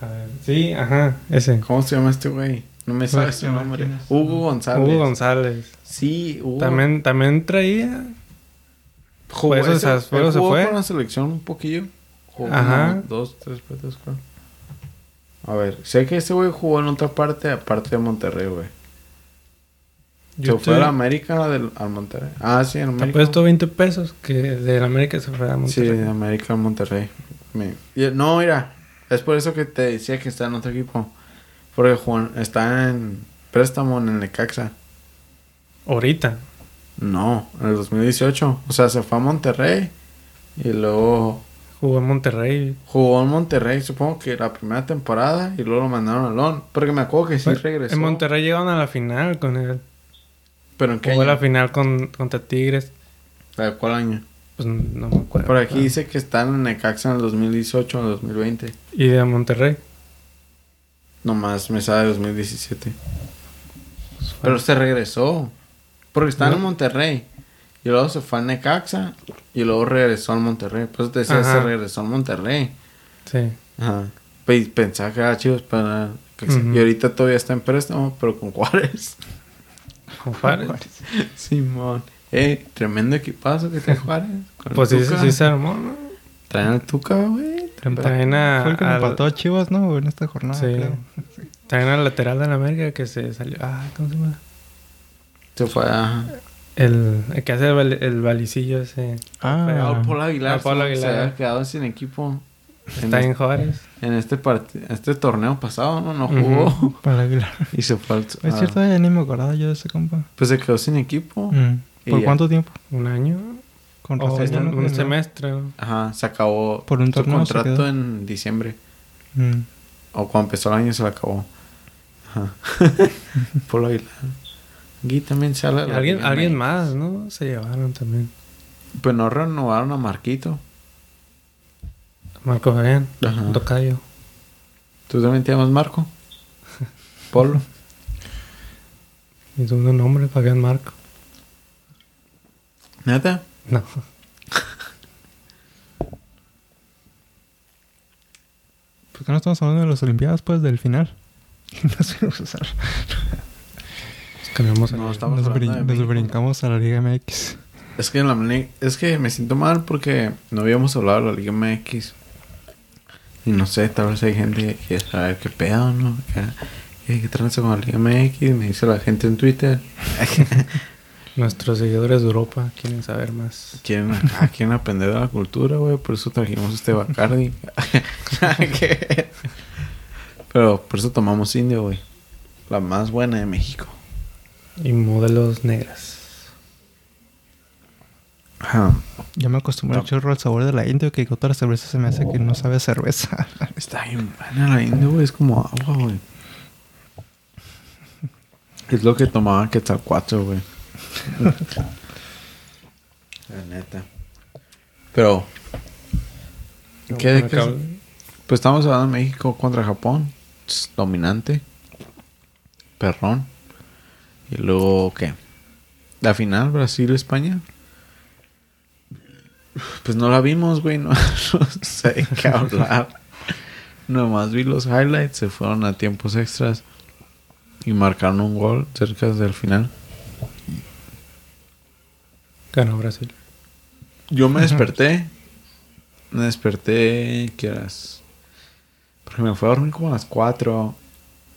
A ver, Sí, ajá, ese. ¿Cómo se llama este güey? No me sabes su nombre. Hugo González. Hugo González. Sí, Hugo. También, también traía. jugó, por eso ese- se- él se jugó fue. con la selección un poquillo. Jugó Ajá. como dos, tres partidos, creo. A ver, sé que ese güey jugó en otra parte, aparte de Monterrey, güey. Yo Se fue a América del, al Monterrey. Ah, sí, en Te América. puesto 20 pesos que de América se fue a Sí, Monterrey. de América al Monterrey. Me- no, mira, es por eso que te decía que está en otro equipo. Porque Juan está en préstamo en el Necaxa. Ahorita. No, en el 2018. O sea, se fue a Monterrey y luego Jugó en Monterrey. jugó en Monterrey, supongo que la primera temporada y luego lo mandaron a Lon. Porque me acuerdo que sí Bueno, regresó. En Monterrey llegaron a la final con él. ¿Pero en qué Jugó año? la final con, contra Tigres. ¿De cuál año? Pues no me acuerdo. Por aquí dice que está en Necaxa en el 2018 o en el 2020. Y de Monterrey. Nomás me sabe 2017. Pero se regresó. Porque estaba en. Monterrey. Y luego se fue a Necaxa. Y luego regresó al Monterrey. Por eso te decía, Ajá. se regresó al Monterrey. Sí. Ajá. Pe- Pensaba que era chivos para... Y ahorita todavía está en préstamo, pero con Juárez. Con Juárez. Simón. Eh, tremendo equipazo que trae Juárez. Pues sí, sí se armó, ¿no? Traen al Tuca, güey. Traen a, Fue el que al- empató a Chivas, ¿no? En esta jornada, Sí. creo. traen al lateral de la América que se salió. Ah, ¿cómo se llama? Se fue a... El, el que hace el, el balicillo ese. Ah, Ah, Paul Aguilar. Aguilar. Se había quedado sin equipo. Está en, en Juárez. en este part- este torneo pasado, ¿no? No jugó. Ujú. para Aguilar. Y se fue al... Es cierto, ya ni me acordaba yo de ese compa. Pues se quedó sin equipo. Mm. ¿Por ya. cuánto tiempo? Un año. Con O razón, ya un, semestre. Ajá, se acabó Por un su contrato en diciembre. Mm. O cuando empezó el año se le acabó. Ajá. Paul Aguilar. Aquí también la alguien, alguien más, ¿no? Se llevaron también. Pues no renovaron a Marquito. Marco Fabián. Ajá. Tocayo. ¿Tú también te llamas Marco? Polo. Mi segundo nombre, Fabián Marco. ¿Neta? No. ¿Por qué no estamos hablando de las Olimpiadas, pues, del final? Fuimos a usar. Cambiamos No, estamos Nos, brin- de nos brincamos a la Liga MX. Es que, en la, es que me siento mal porque no habíamos hablado de la Liga MX. Y no sé, tal vez hay gente que quiere saber qué pedo, ¿no? ¿Qué, qué, qué tranza con la Liga MX? Me dice la gente en Twitter. Nuestros seguidores de Europa quieren saber más. Quieren, acá, quieren aprender de la cultura, güey. Por eso trajimos este Bacardi. Pero por eso tomamos indio, güey. La más buena de México. Y modelos negras. Ajá. Ya me acostumbré No. chorro al sabor de la indio que con otra cerveza se me hace que no sabe a cerveza. Está bien buena la indio, güey. Es como agua, güey. Es lo que tomaba Quetzalcoatl, güey. la neta. Pero... ¿Qué de qué? Pues estamos hablando de México contra Japón. Dominante. Perrón. Y luego, ¿qué? La final, Brasil-España. Pues no la vimos, güey. No, no sé qué hablar. Nomás vi los highlights. Se fueron a tiempos extras. Y marcaron un gol cerca del final. Ganó Brasil. Yo me desperté. Me desperté, ¿qué horas? Porque me fui a dormir como a las 4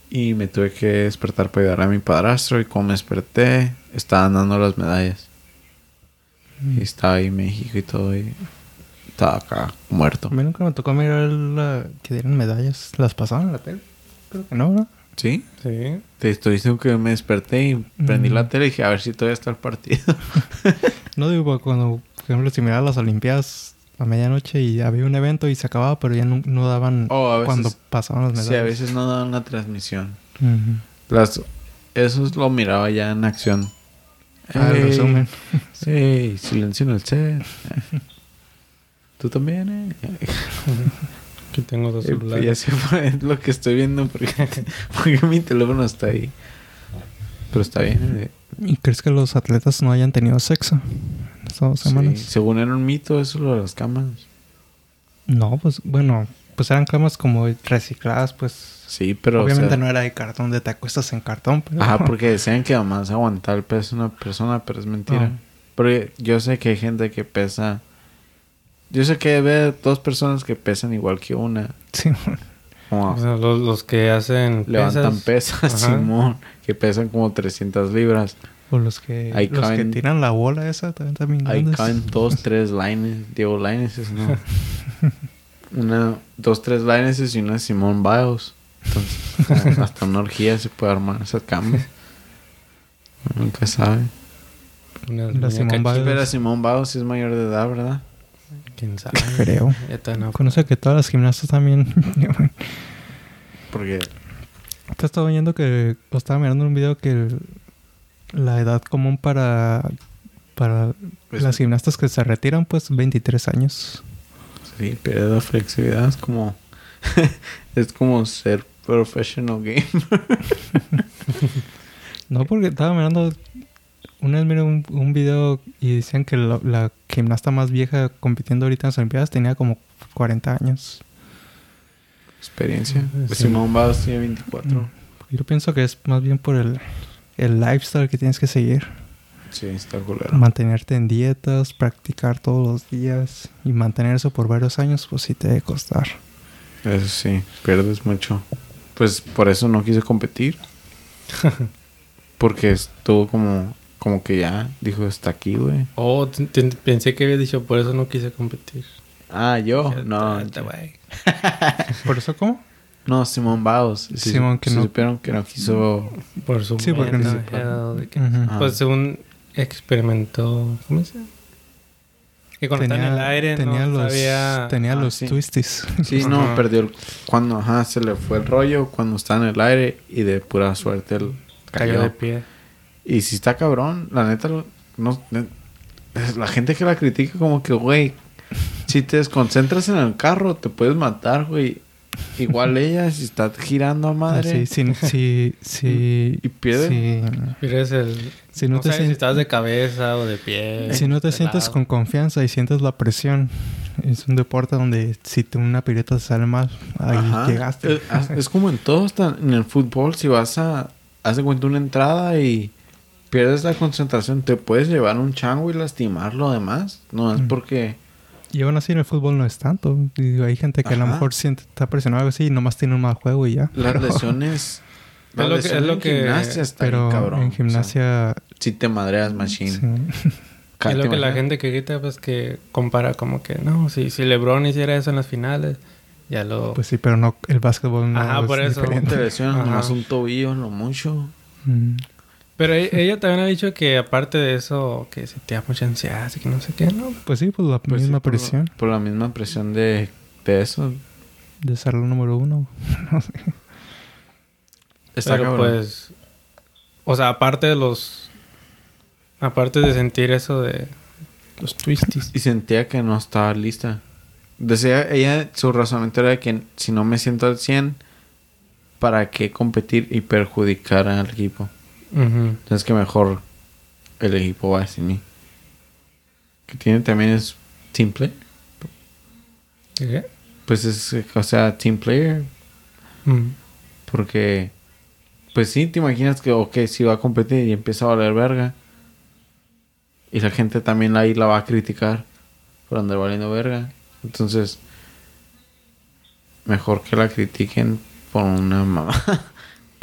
y me tuve que despertar para ayudar a mi padrastro. Y como me desperté, estaban dando las medallas. Y estaba ahí México y todo. Y estaba acá muerto. A mí nunca me tocó mirar la... que dieron medallas. ¿Las pasaban en la tele? Creo que no, ¿no? ¿Sí? Sí. Te estoy diciendo que me desperté y prendí la Mm. tele y dije a ver si todavía está el partido. No digo, cuando, por ejemplo, si miraba las Olimpiadas a medianoche y había un evento y se acababa, pero ya no, no daban Oh, veces- cuando pasaban las medallas. sí, a veces no daban la transmisión. Ujú. Las, eso lo miraba ya en acción. Ah, el resumen. Sí, silencio en el set. ¿Tú también, eh? Aquí tengo dos Eh, pues celulares. ya sé lo que estoy viendo porque, porque mi teléfono está ahí. Pero está bien. eh. ¿Y crees que los atletas no hayan tenido sexo Sí, según era un mito eso lo de las cámaras. No, pues bueno, pues eran camas como recicladas, pues Sí, pero... o obviamente sea, no era de cartón, de te acuestas en cartón, pero... Ajá, porque decían que además aguantar el peso de una persona, pero es mentira. Ah. Porque yo sé que hay gente que pesa... Yo sé que ve dos personas que pesan igual que una. Sí, Como O sea, los, los que hacen levantan pesas. pesas. Simón, que pesan como 300 libras. O los que, los que tiran la bola esa también, también Ahí dos, tres lines. Diego Lines, no. Una, dos, tres lines y una Simón Biles. Entonces, hasta una orgía se puede armar esa cama. Nunca sabe. La. Biles. Espera, Simón Biles es mayor de edad, ¿verdad? ¿Quién sabe? Creo. No. Conoce que todas las gimnastas también... Porque Te estaba viendo que... Estaba mirando un video que... el- la edad común para... Para Pues- las gimnastas que se retiran, pues 23 años. sí, pierde la flexibilidad. Es como... es como ser professional game. No, porque estaba mirando. Una vez miré un, un video y decían que la, la gimnasta más vieja compitiendo ahorita en las Olimpiadas tenía como 40 años. Experiencia. Pues Sí. Simón Biles tiene 24. Yo pienso que es más bien por el, el lifestyle que tienes que seguir. Sí, está culero. Mantenerte en dietas, practicar todos los días y mantener eso por varios años, pues sí te debe costar. Eso sí, pierdes mucho. Pues por eso no quise competir. Porque estuvo como, como que ya dijo, está aquí, güey. Oh, pensé que había dicho, por eso no quise competir. Ah, yo. No. ¿Por eso cómo? No, Simón Baos. Sí, Simón, que sí no- supieron que no quiso. Por su Sí, porque no- que- Ujú. Ah. Pues según experimentó... ¿Cómo se llama? Que cuando está en el aire tenía no los, sabía... tenía Ah, los sí. twisties. Sí, no, perdió. el- Cuando, ajá, se le fue el rollo cuando está en el aire y de pura suerte el Cayó cayó. de pie. Y si está cabrón, la neta, no, la gente que la critica como que, güey, si te desconcentras en el carro, te puedes matar, güey. Igual ella, si está girando a madre. Sí, sí, sí, sí, ¿Y pierde? sí. Eres el... Si no no te sabes si estás de cabeza o de pie. Si no te sientes lado. con confianza y sientes la presión, es un deporte donde si te una pirueta te sale mal, ahí Ajá. llegaste. Es, es como en todo, hasta en el fútbol, si vas a, haz de cuenta una entrada y pierdes la concentración, te puedes llevar un chango y lastimar lo demás. No es Mm. porque... Y aún así en el fútbol no es tanto. Digo, hay gente que a lo mejor siente, está presionado algo así y nomás tiene un mal juego y ya. Las Pero- lesiones... Es lo que- es lo en que- gimnasia está Pero bien cabrón. en o sea, gimnasia, si Si te madreas, machine. Sí. Es lo ¿te que la gente que grita, pues que compara como que, no, si, si LeBron hiciera eso en las finales, ya lo... Pues sí, pero no, el básquetbol no Ajá, es por eso. Te diferente. lesionas Ajá. nomás un tobillo, lo mucho. Mm. Pero e- ella también ha dicho que aparte de eso, que se te da mucha ansiedad, así que no sé qué, ¿no? Pues sí, pues la Pues sí, misma por la- presión Por la misma presión de, de eso. de ser el número uno. No sé. Está Pero cabrón. pues, o sea, aparte de los, aparte de sentir eso de los twisties. Y sentía que no estaba lista. Decía ella, su razonamiento era que si no me siento al 100, ¿para qué competir y perjudicar al equipo? Entonces que mejor el equipo va sin mí. Que tiene también es team. ¿Qué? Pues es, o sea, team player. Porque, pues sí, te imaginas que, ok, si va a competir y empieza a valer verga. Y la gente también ahí la va a criticar por andar valiendo verga. Entonces, mejor que la critiquen por una mamá.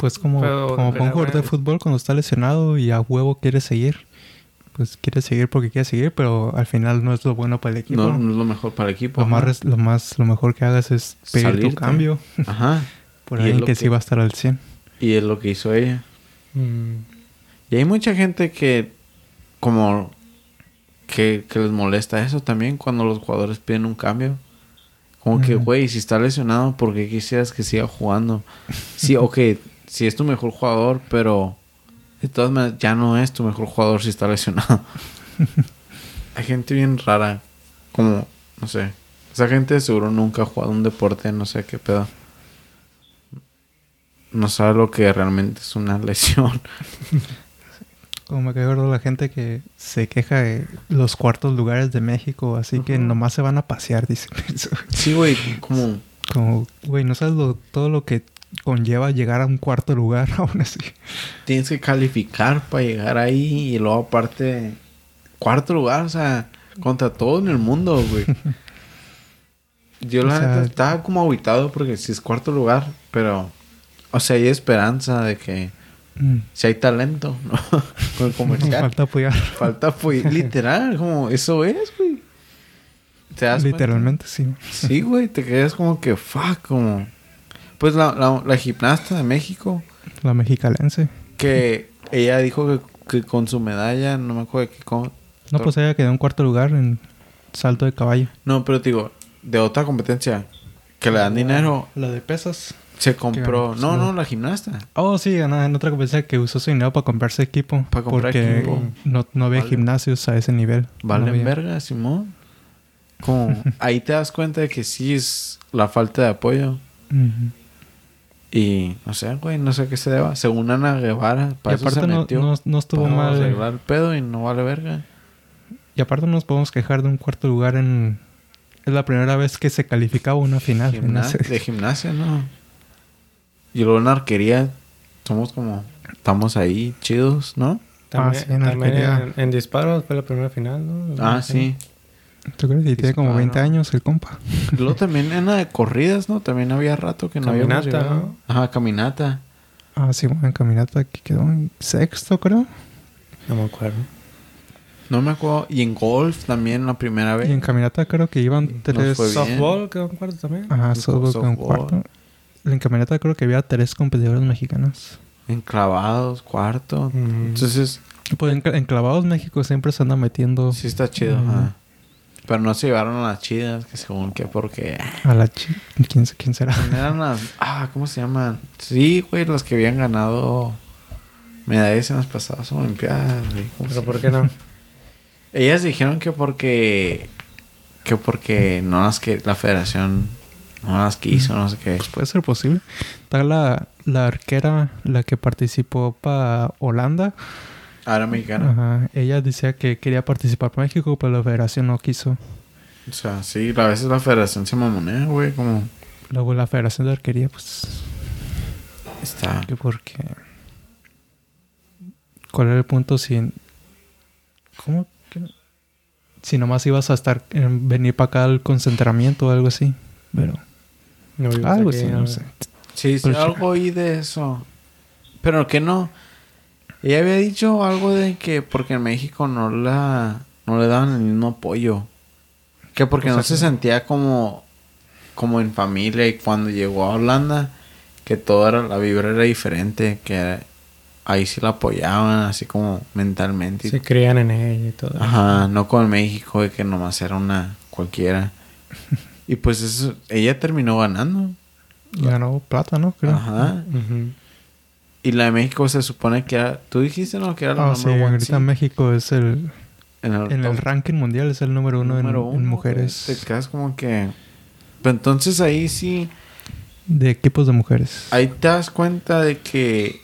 Pues como, Pero, como para un jugador de fútbol cuando está lesionado y a huevo quiere seguir. Pues quiere seguir porque quiere seguir, pero al final no es lo bueno para el equipo. no, no es lo mejor para el equipo. lo, más, lo más lo mejor que hagas es pedir Salirte. tu cambio Ajá. por alguien que, que- sí va a estar al 100. Y es lo que hizo ella. Mm. Y hay mucha gente que, como, que, que les molesta eso también cuando los jugadores piden un cambio. Como que, güey, si está lesionado, ¿por qué quisieras que siga jugando? Sí, ok, si es tu mejor jugador, pero de todas maneras ya no es tu mejor jugador si está lesionado. hay gente bien rara, como, no sé. Esa gente seguro nunca ha jugado un deporte, no sé qué pedo. No sabe lo que realmente es una lesión. Como me cae gordo la gente que se queja de los cuartos lugares de México, así que nomás se van a pasear, dice. Sí, güey, como... Como, güey, no sabes lo- todo lo que conlleva llegar a un cuarto lugar aún así. tienes que calificar para llegar ahí y luego aparte cuarto lugar, o sea, contra todo en el mundo, güey. Yo la O sea- neta estaba como aguitado porque si es cuarto lugar, pero o sea, hay esperanza de que Mm. si hay talento, ¿no? Con el comercial. Falta apoyar. Falta literal, como eso es, güey. ¿Te das cuenta? Literalmente, sí. Sí, güey, te quedas como que fuck, como pues la, la, la gimnasta de México La mexicalense. que ella dijo que, que con su medalla, no me acuerdo de qué con- No, pues ella quedó en cuarto lugar en salto de caballo. No, pero te digo, de otra competencia que le dan dinero, La de pesas. se compró. No, no, la gimnasta. Oh, sí, en, en otra competencia que usó su dinero para comprarse equipo. Para comprar porque equipo. No, no había Vale. gimnasios a ese nivel. Valen No verga, Simón. Como ahí te das cuenta de que sí es la falta de apoyo. Ujú. Y no sé, güey, no sé qué se deba. Según Ana Guevara, Y para eso se aparte no, metió. no, no estuvo para mal. arreglar el pedo y no vale verga. Y aparte no nos podemos quejar de un cuarto lugar en... Es la primera vez que se calificaba una final. de gimnasia, ¿no? Y luego en arquería, somos como, estamos ahí chidos, ¿no? También, Ah, sí, en también en, en disparos fue la primera final, ¿no? Ah, sí. ¿Tú crees? Y tiene como Disparo. 20 años el compa. Luego también en la de corridas, ¿no? También había rato que no Caminata, llegado. ¿no? Ajá, caminata. Ah, sí, bueno, en caminata que quedó en sexto, creo. No me acuerdo. No me acuerdo. Y en golf también la primera vez. Y en caminata creo que iban tres... Softball quedó en cuarto también. Ajá, softball quedó en cuarto. En caminata creo que había tres competidores mexicanos. En clavados, cuarto. Entonces, Pues en, cla- en clavados México siempre se anda metiendo sí está chido. Ajá. Pero no se llevaron a las chidas, que según que porque... a la chi... ¿Quién, quién será? Eran las... Ah, ¿cómo se llaman? Sí, güey, las que habían ganado medallas en las pasadas Olimpiadas. güey. ¿Cómo se ¿Pero por qué no? Ellas dijeron que porque... Que porque no las que... La federación no las quiso, no sé qué. Pues puede ser posible. Está la, la arquera, la que participó para Holanda. Ahora mexicana. Ajá. Ella decía que quería participar para México, pero la federación no quiso. O sea, sí, a veces la federación se mamonea, güey, como... Luego la federación de arquería, pues... Está... Que porque... ¿Cuál era el punto si... ¿Cómo? que- Si nomás ibas a estar... En venir para acá al concentramiento o algo así. Pero... No Algo así, no sé. Sí, sí, Pero sí. algo oí de eso. Pero que no. Ella había dicho algo de que porque en México no la no le daban el mismo apoyo. Que porque no se sentía como como en familia y cuando llegó a Holanda que toda la vibra era diferente, que ahí sí la apoyaban así como mentalmente. Se creían en ella y todo. Ajá, no como en México de que nomás era una cualquiera. Y pues eso, ella terminó ganando. Ganó plata, ¿no? Creo. Ajá. Y la de México se supone que era, tú dijiste no que era la Ah, sí, number one ahorita seed? México es el... en el, En el top ranking mundial es el número uno, en- número en, uno, mujeres. Te quedas como que pero entonces ahí sí De equipos de mujeres. ahí te das cuenta de que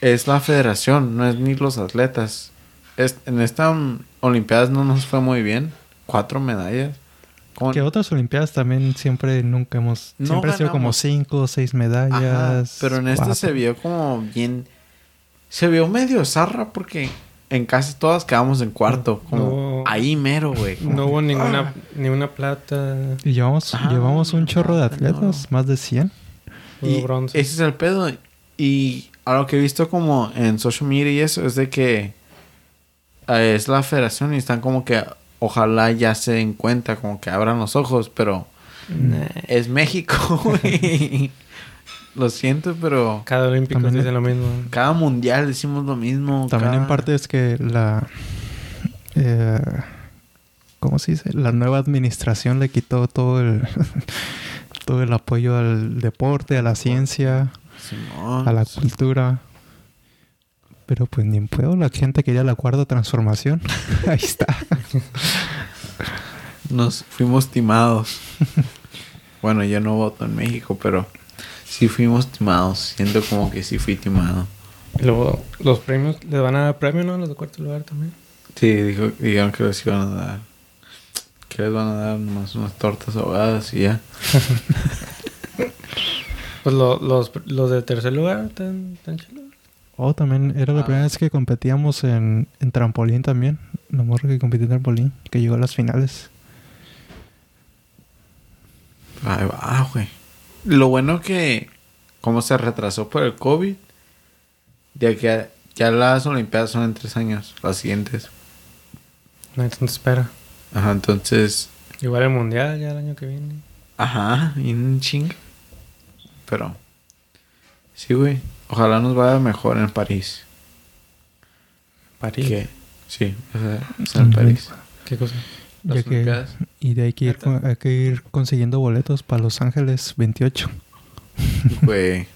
es la federación, no es ni los atletas. Es, en esta um, Olimpiadas no nos fue muy bien, cuatro medallas. Con- Que otras Olimpiadas también siempre nunca hemos... No siempre ha sido como ganamos. cinco o seis medallas. Ajá, pero en esta se vio como bien. Se vio medio zarra porque en casi todas quedamos en cuarto. Como No. ahí mero, güey. No hubo ninguna, ni una plata. Y llevamos, Ajá, llevamos un chorro de atletas, más de 100. Hubo Y bronce. ese es el pedo. Y a lo que he visto como en social media y eso es de que eh, es la federación y están como que ojalá ya se den cuenta, como que abran los ojos, pero Nah. es México, güey. Lo siento, pero Cada olímpico También- dice lo mismo. cada mundial decimos lo mismo. También en parte es que la... eh, ¿Cómo se dice? La nueva administración le quitó todo el... todo el apoyo al deporte, a la ciencia, Simón. a la cultura. Pero pues ni en puedo, la gente quería la cuarta transformación. Ahí está. Nos fuimos timados. bueno, yo no voto en México, pero sí fuimos timados. Siento como que sí fui timado. Y luego, los premios, les van a dar premio, ¿no? Los de cuarto lugar también. Sí, dijo, dijeron que les iban a dar. Que les van a dar nomás unas tortas ahogadas y ya. Pues lo- los, los de tercer lugar están, están chilos. Oh, también era la Ah. primera vez que competíamos en, en trampolín también. La morra que compitió en trampolín, que llegó a las finales. Ahí va, güey. Lo bueno que, como se retrasó por el COVID, ya que ya las Olimpiadas son en tres años, las siguientes. Nadie te espera. Ajá, entonces Igual el mundial ya el año que viene. Ajá, y un ching. Pero. Sí, güey. Ojalá nos vaya mejor en París. París. Que, sí, o sea, en París. ¿Qué cosa? Las Ya que- Olimpiadas. y de ahí que ir, hay que ir consiguiendo boletos para Los Ángeles 28. Güey,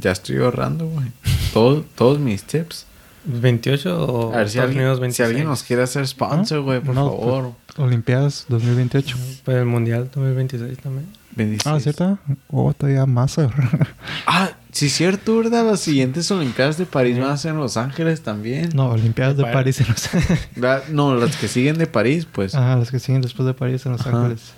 ya estoy ahorrando, güey. Todo, todos mis tips. ¿28 o A ver si Estados alguien, si 26? alguien nos quiere hacer sponsor, güey, por No, favor. Olimpiadas 2028. Pues el mundial 2026 también. 26. Ah, ¿cierto? Oh, todavía más. Ah, sí, es cierto, ¿verdad? Las siguientes Olimpiadas de París van a ser en Los Ángeles también. no, Olimpiadas de Pa- París en Los Ángeles. La- No, las que siguen de París, pues. Ah, las que siguen después de París en Los Ajá. Ángeles.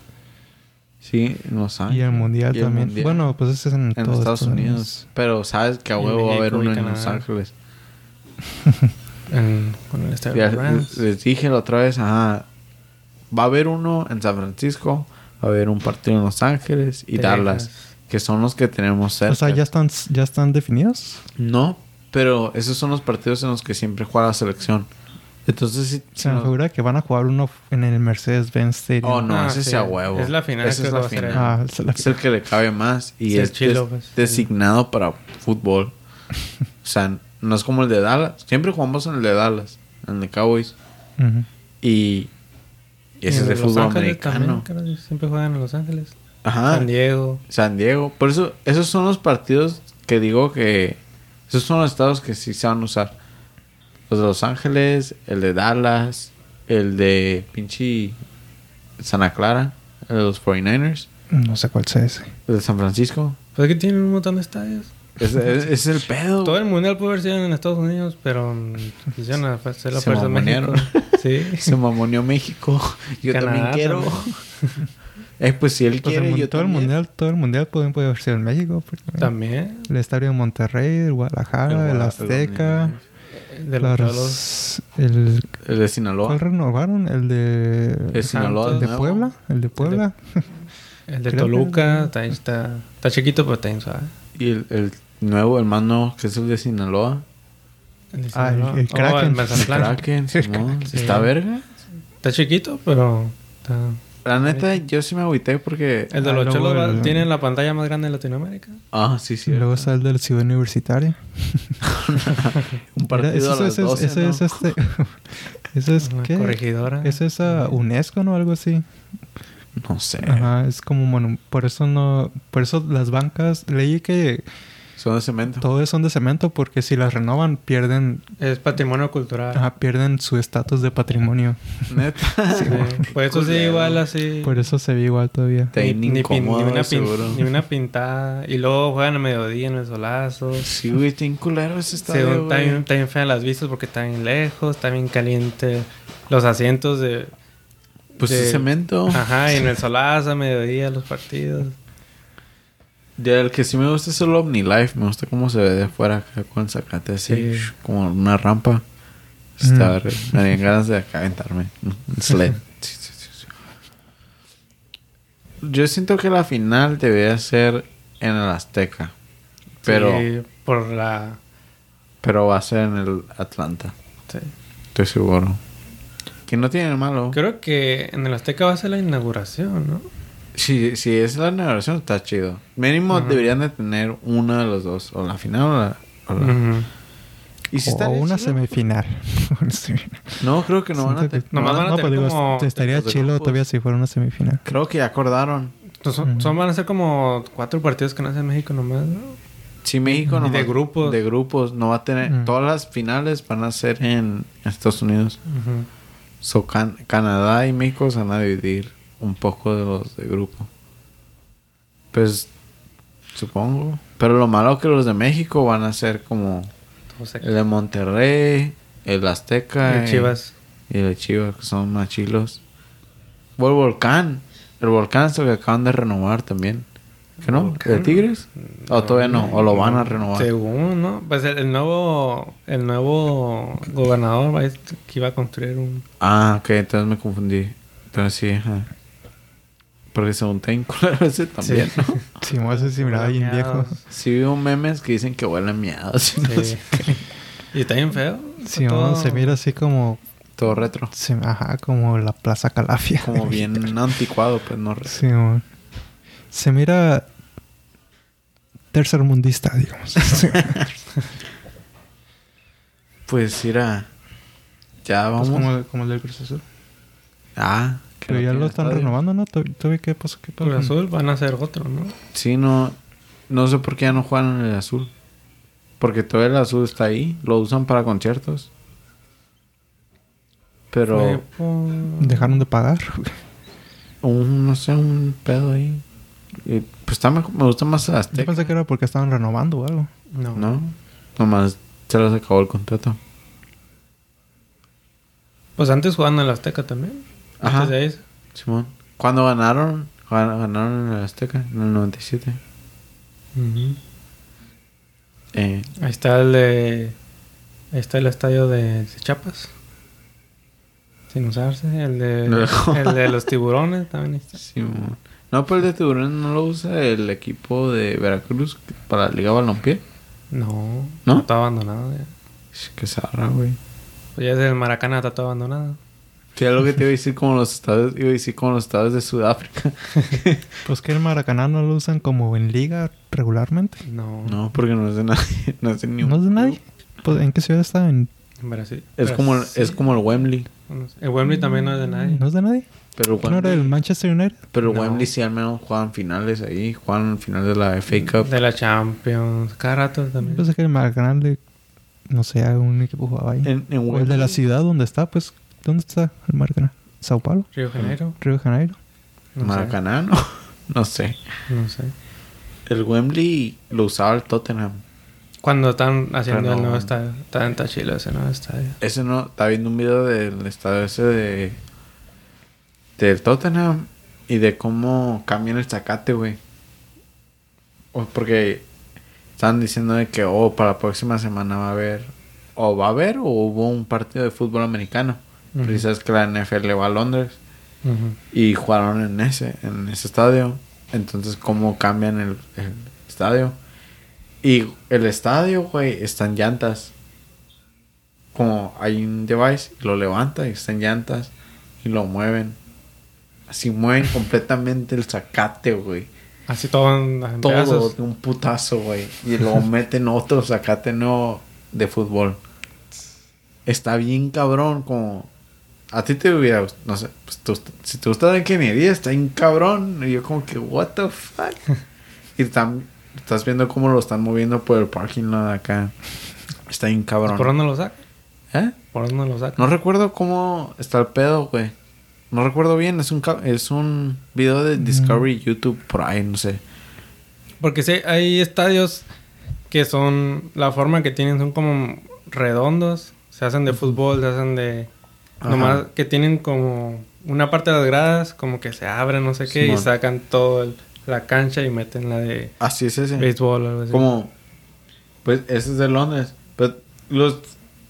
Sí, en Los Ángeles. Y el Mundial Y el también. Mundial. Bueno, pues ese es en, en todo Estados Unidos. Pero sabes que a huevo va a haber uno en Los. Ángeles. En, con el estadio de les dije la otra vez, ajá. Va a haber uno en San Francisco, va a haber un partido en Los Ángeles y Texas. Dallas, que son los que tenemos cerca. O sea, ¿ya están, ¿ya están definidos? No, pero esos son los partidos en los que siempre juega la selección. Entonces, Se me figura que van a jugar uno en el Mercedes-Benz Stadium. Oh, no, Ah, ese sí. sí a huevo. Es la final, Esa creo es la final. Ah, es la- Es el que le cabe más y Sí, es chilo, pues. designado para fútbol. o sea, no es como el de Dallas. Siempre jugamos en el de Dallas, en el de Cowboys. Y, y ese es de Los fútbol Ángeles americano. también, siempre juegan en Los Ángeles. Ajá. San Diego. San Diego. Por eso, esos son los partidos que digo que... Esos son los estados que sí se van a usar. Los de Los Ángeles, el de Dallas, el de pinche Santa Clara, el de los 49ers, No sé cuál sea ese. el de San Francisco. Pues es que tienen un montón de estadios. Es el pedo. Todo el mundial puede haber sido en Estados Unidos, pero mm, quisieron hacer la Se fuerza de México. mamonearon. Sí. Se mamoneó México. Yo Canadá también quiero. también. Eh, pues si él Pues el quiere, mun- yo todo el también. mundial, todo el mundial puede, puede haber sido en México. porque- También. El estadio de Monterrey, el Guadalajara, el, Guadalajara, Azteca. De los los- el, El de Sinaloa. ¿Cuál renovaron? El de... El Sinaloa. ¿El de nuevo. Puebla? ¿El de Puebla? El de que- Toluca. Está, está, está chiquito, pero está bien suave. Y el, el nuevo, el más nuevo, que es el de Sinaloa. El de Ah, el- Sinaloa. el Oh, Kraken. el Mazatlán. Kraken, Simón. Sí. ¿Está verga? Está chiquito, pero está... La neta, yo sí me agüité porque... El de los cholos el- tiene la pantalla más grande de Latinoamérica. Ah, sí, sí. Y luego está el del Ciudad Universitaria. Un partido Mira, a las ese, 12, ese ¿no? es este. ese es Una qué? corregidora. Es esa UNESCO, ¿no? Algo así. No sé. Ajá, es como monu- por eso no, por eso las bancas leí que Son de cemento. todas son de cemento porque si las renovan pierden, Es patrimonio cultural. ajá, pierden su estatus de patrimonio. Neta. Sí. Por eso sí, Culero. igual así. Por eso se ve igual todavía. Ni, ni incómodo, ni una pin- seguro. ni una pintada. Y luego juegan a mediodía en el solazo. Sí, güey, está culero ese Se, estadio, está, güey. bien, las vistas porque está bien lejos, está bien caliente. Los asientos de... Pues de- cemento. Ajá, y en el solazo a mediodía los partidos. Ya, el que sí me gusta es el OmniLife. Me gusta cómo se ve de afuera acá con el zacate así. Sí. Como una rampa. Está Mm. Me darían ganas de acá aventarme. Sled. Sí, sí. Yo siento que la final debería ser en el Azteca. Pero, Sí, por la... pero va a ser en el Atlanta. sí. Estoy seguro. Que no tiene malo. Creo que en el Azteca va a ser la inauguración, ¿no? Si, si es la inauguración, está chido. Mínimo deberían de tener uno de los dos. O la final o la... o la- Ujú. ¿Y si o estaría una chido? semifinal. Una. No, creo que no van a tener... Nomás van a no, tener pues digo, estaría grupos. todavía si fuera una semifinal. Creo que ya acordaron. Entonces, son, van a ser como cuatro partidos que nacen en México nomás, ¿no? Sí, México no de grupos. De grupos. No va a tener... Todas las finales van a ser en Estados Unidos. Ujú. So, Can- Canadá y México se van a dividir un poco de los de grupo. Pues... Supongo. Pero lo malo que los de México van a ser como... El de Monterrey, el Azteca... El y- Chivas. Y el de Chivas, que son más chilos. O el Volcán. El Volcán es el que acaban de renovar también. ¿Qué no? Volcán. ¿De Tigres? ¿O todavía no? ¿O lo van a renovar? Según, ¿no? Pues el, el nuevo... El nuevo gobernador va a- que iba a construir un... Ah, ok, entonces me confundí. Pero sí, ajá. Porque según está bien culero ese también, Sí. ¿no? Hace si miraba bien viejo. Sí vi un memes que dicen que huelen miados. y no Sí. sé qué. y está bien feo. Si Todo- se mira así como, Todo retro. se- ajá, como la Plaza Calafia. Como bien anticuado, pues no retro. Sí, mon. se mira tercermundista, digamos. Sí. Pues mira. Ya Pues vamos. como, como el del Cruz Azul. Ah, Pero ya lo están estadio. renovando, ¿no? ¿Tod- ¿Todavía qué pasó? ¿Qué pasó? Cruz Azul van a hacer otro, ¿no? Sí, no. No sé por qué ya no juegan en el azul. Porque todo el azul está ahí. Lo usan para conciertos. Pero. Por- Dejaron de pagar. Un, no sé, un pedo ahí. Y, pues está mejor- me gusta más el Yo Azteca. pensé que era porque estaban renovando o algo. No. No. Nomás se les acabó el contrato. Pues antes jugaban en el Azteca también. Ajá. Antes de eso. Simón. ¿Cuándo ganaron? Gan- Ganaron en el Azteca, en el 97. Ujú. Eh, Ahí está el de... Ahí está el estadio de, de Chiapas. Sin usarse. El de, No. el de los tiburones también está. Simón. No, pero el de Tiburón no lo usa el equipo de Veracruz para la Liga Balompié. No. ¿No? Está abandonado ya. Sh, Qué zarra, güey. Pues ya es el Maracaná, está todo abandonado. Sí, algo que te iba a decir como los estados, iba a decir como los estados de Sudáfrica. Pues que el Maracaná no lo usan como en liga regularmente. No. No, porque no es de nadie, no es de ni un ¿No es de nadie? Pues, ¿En qué ciudad está? En... En Brasil. Es como, el- Brasil. es como el Wembley. El Wembley también no es de nadie. ¿No es de nadie? Pero el ¿No era el Wembley, Manchester United? pero el No. Wembley sí al menos juegan finales ahí. Juegan final de la FA Cup. De la Champions. Cada rato también. Yo pensé que el Maracaná, le- no sé, un equipo jugaba ahí. En, en o el de la Wembley. ciudad donde está, pues, ¿dónde está el Maracaná? ¿Sao Paulo? Río Janeiro. ¿Río de Janeiro? No Maracaná, ¿no? No sé. No sé. El Wembley lo usaba el Tottenham. Cuando están haciendo Pero el no. nuevo estadio. Está en Tachilo ese nuevo estadio. Ese no, estaba viendo un video del estadio ese de del Tottenham y de cómo cambian el zacate, güey. O porque estaban diciendo de que oh, para la próxima semana va a haber o va a haber o hubo un partido de fútbol americano. Sabes que la NFL va a Londres y jugaron en ese en ese estadio. Entonces cómo cambian el, el estadio. Y el estadio, güey, están llantas. como hay un device, lo levanta y está en llantas y lo mueven. Así mueven completamente el zacate, güey. Así todo en, Todo de un putazo, güey. Y luego meten otro zacate nuevo de fútbol. Está bien cabrón, como... A ti te hubiera... No sé, pues tú- si te gusta la ingeniería, está bien cabrón. Y yo como que, what the fuck? y tam- estás viendo cómo lo están moviendo por el parking lot acá. Está bien cabrón. ¿Por dónde lo saca? ¿Eh? ¿Por dónde lo saca? No recuerdo cómo está el pedo, güey. No recuerdo bien. Es un, es un video de Discovery YouTube por ahí, no sé. Porque sí, hay estadios que son... La forma que tienen son como redondos. Se hacen de fútbol, se hacen de... Ajá. Nomás que tienen como... Una parte de las gradas como que se abre, no sé qué. Simón. Y sacan todo el- la cancha y meten la de Así es ese. béisbol o algo así. Como, pues ese es de Londres. Pero los,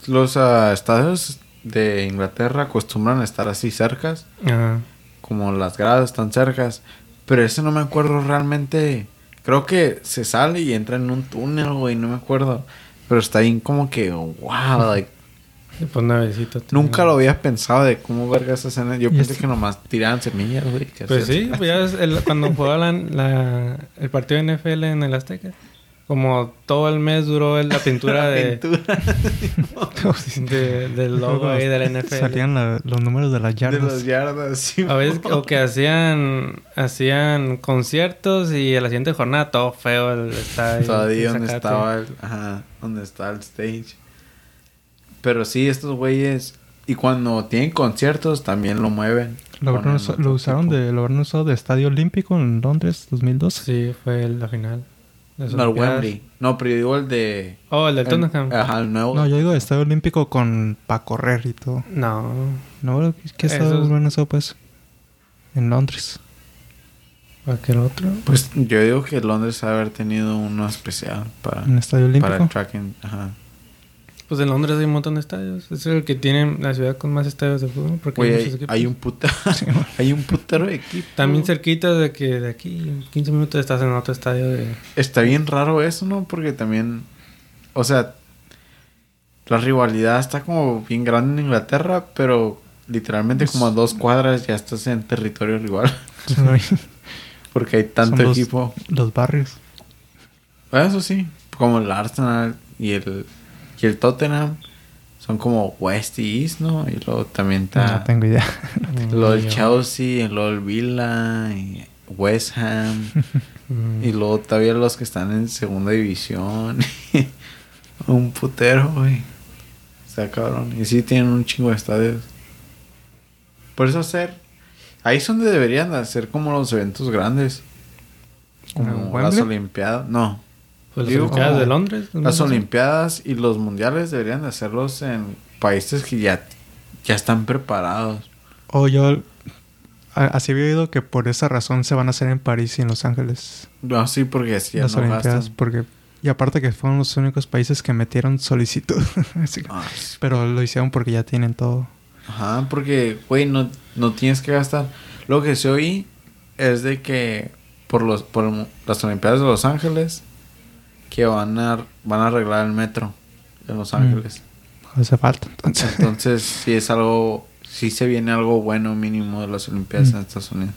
los ah, estadios de Inglaterra acostumbran a estar así cercas. Ajá. Como las gradas están cercas. Pero ese no me acuerdo realmente. Creo que se sale y entra en un túnel, güey. No me acuerdo. Pero está bien como que, wow, like, pues. Nunca lo había pensado de cómo verga esa escena. Yo pensé que nomás tiraban semillas, güey. Pues sí, pues ya ves, el- cuando jugaba la, la- el partido de NFL en el Azteca, como todo el mes duró la pintura La de, pintura de- del logo ahí de la NFL. Salían la- los números de las de yardas. las yardas. sí, A veces o que hacían hacían conciertos y a la siguiente jornada todo feo el estadio. Todavía donde estaba el, ajá, donde está el stage. Pero sí, estos güeyes. Y cuando tienen conciertos también lo mueven. Lo, otro lo usaron tipo. de, lo habrán usado de Estadio Olímpico en Londres 2012. Sí, fue el- la final. Las No, el. Wembley. No, pero yo digo el de. Oh, el el- Tottenham. Ajá, el nuevo. No, yo digo de Estadio Olímpico con para correr y todo. No. No, ¿qué estadio es- bueno eso pues? En Londres. ¿Cualquier otro? Pues yo digo que Londres ha de haber tenido uno especial para, En Estadio para Olímpico. el tracking. Ajá. Pues en Londres hay un montón de estadios. Es el que tiene la ciudad con más estadios de fútbol. Porque Güey, hay, hay, muchos equipos. hay un puta, hay un putero de equipo. También cerquita de que de aquí, en 15 minutos estás en otro estadio de... Está bien raro eso, ¿no? Porque también, o sea, la rivalidad está como bien grande en Inglaterra, pero literalmente como a dos cuadras ya estás en territorio rival. Porque hay tanto Son los- equipo. Los barrios. Bueno, Eso sí, como el Arsenal y el, y el Tottenham son como West y East, ¿no? Y luego también está No tengo idea. lo del Mm, Chelsea, y luego el Villa, y West Ham. Y luego todavía los que están en segunda división. un putero, güey. Está cabrón. Y sí tienen un chingo de estadios. Por eso hacer. Ahí es donde deberían de hacer como los eventos grandes. ¿En Como las Olimpiadas. No. Pues las Digo, Olimpiadas como de Londres. ¿no? Las No sé. Olimpiadas y los mundiales deberían de hacerlos en países que ya, ya están preparados. O yo a- así había oído que por esa razón se van a hacer en París y en Los Ángeles. No, sí, porque así ya las no Olimpiadas. gastan. Porque, y aparte que fueron los únicos países que metieron solicitud. Así que- Ah, sí. pero lo hicieron porque ya tienen todo. Ajá, porque, güey, no, no tienes que gastar. Lo que se oí es de que por los por las Olimpiadas de Los Ángeles que van a van a arreglar el metro en Los Mm. Ángeles. Hace falta. Entonces, Entonces, sí es algo sí se viene algo bueno mínimo de las Olimpiadas Mm. en Estados Unidos.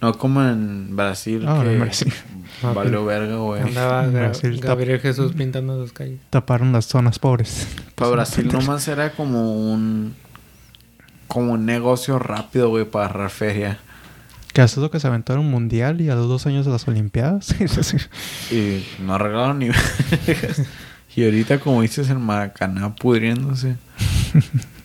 No como en Brasil Ah, que en Brasil. Valió verga, güey. Andaba Brasil, Gabriel Jesús pintando las calles. taparon las zonas pobres. Para Brasil nomás era como un como un negocio rápido, güey, para agarrar feria. Que hace lo que se aventaron un mundial y a los dos años de las Olimpiadas. Y no arreglaron ni... y ahorita, como dices, el Maracaná pudriéndose.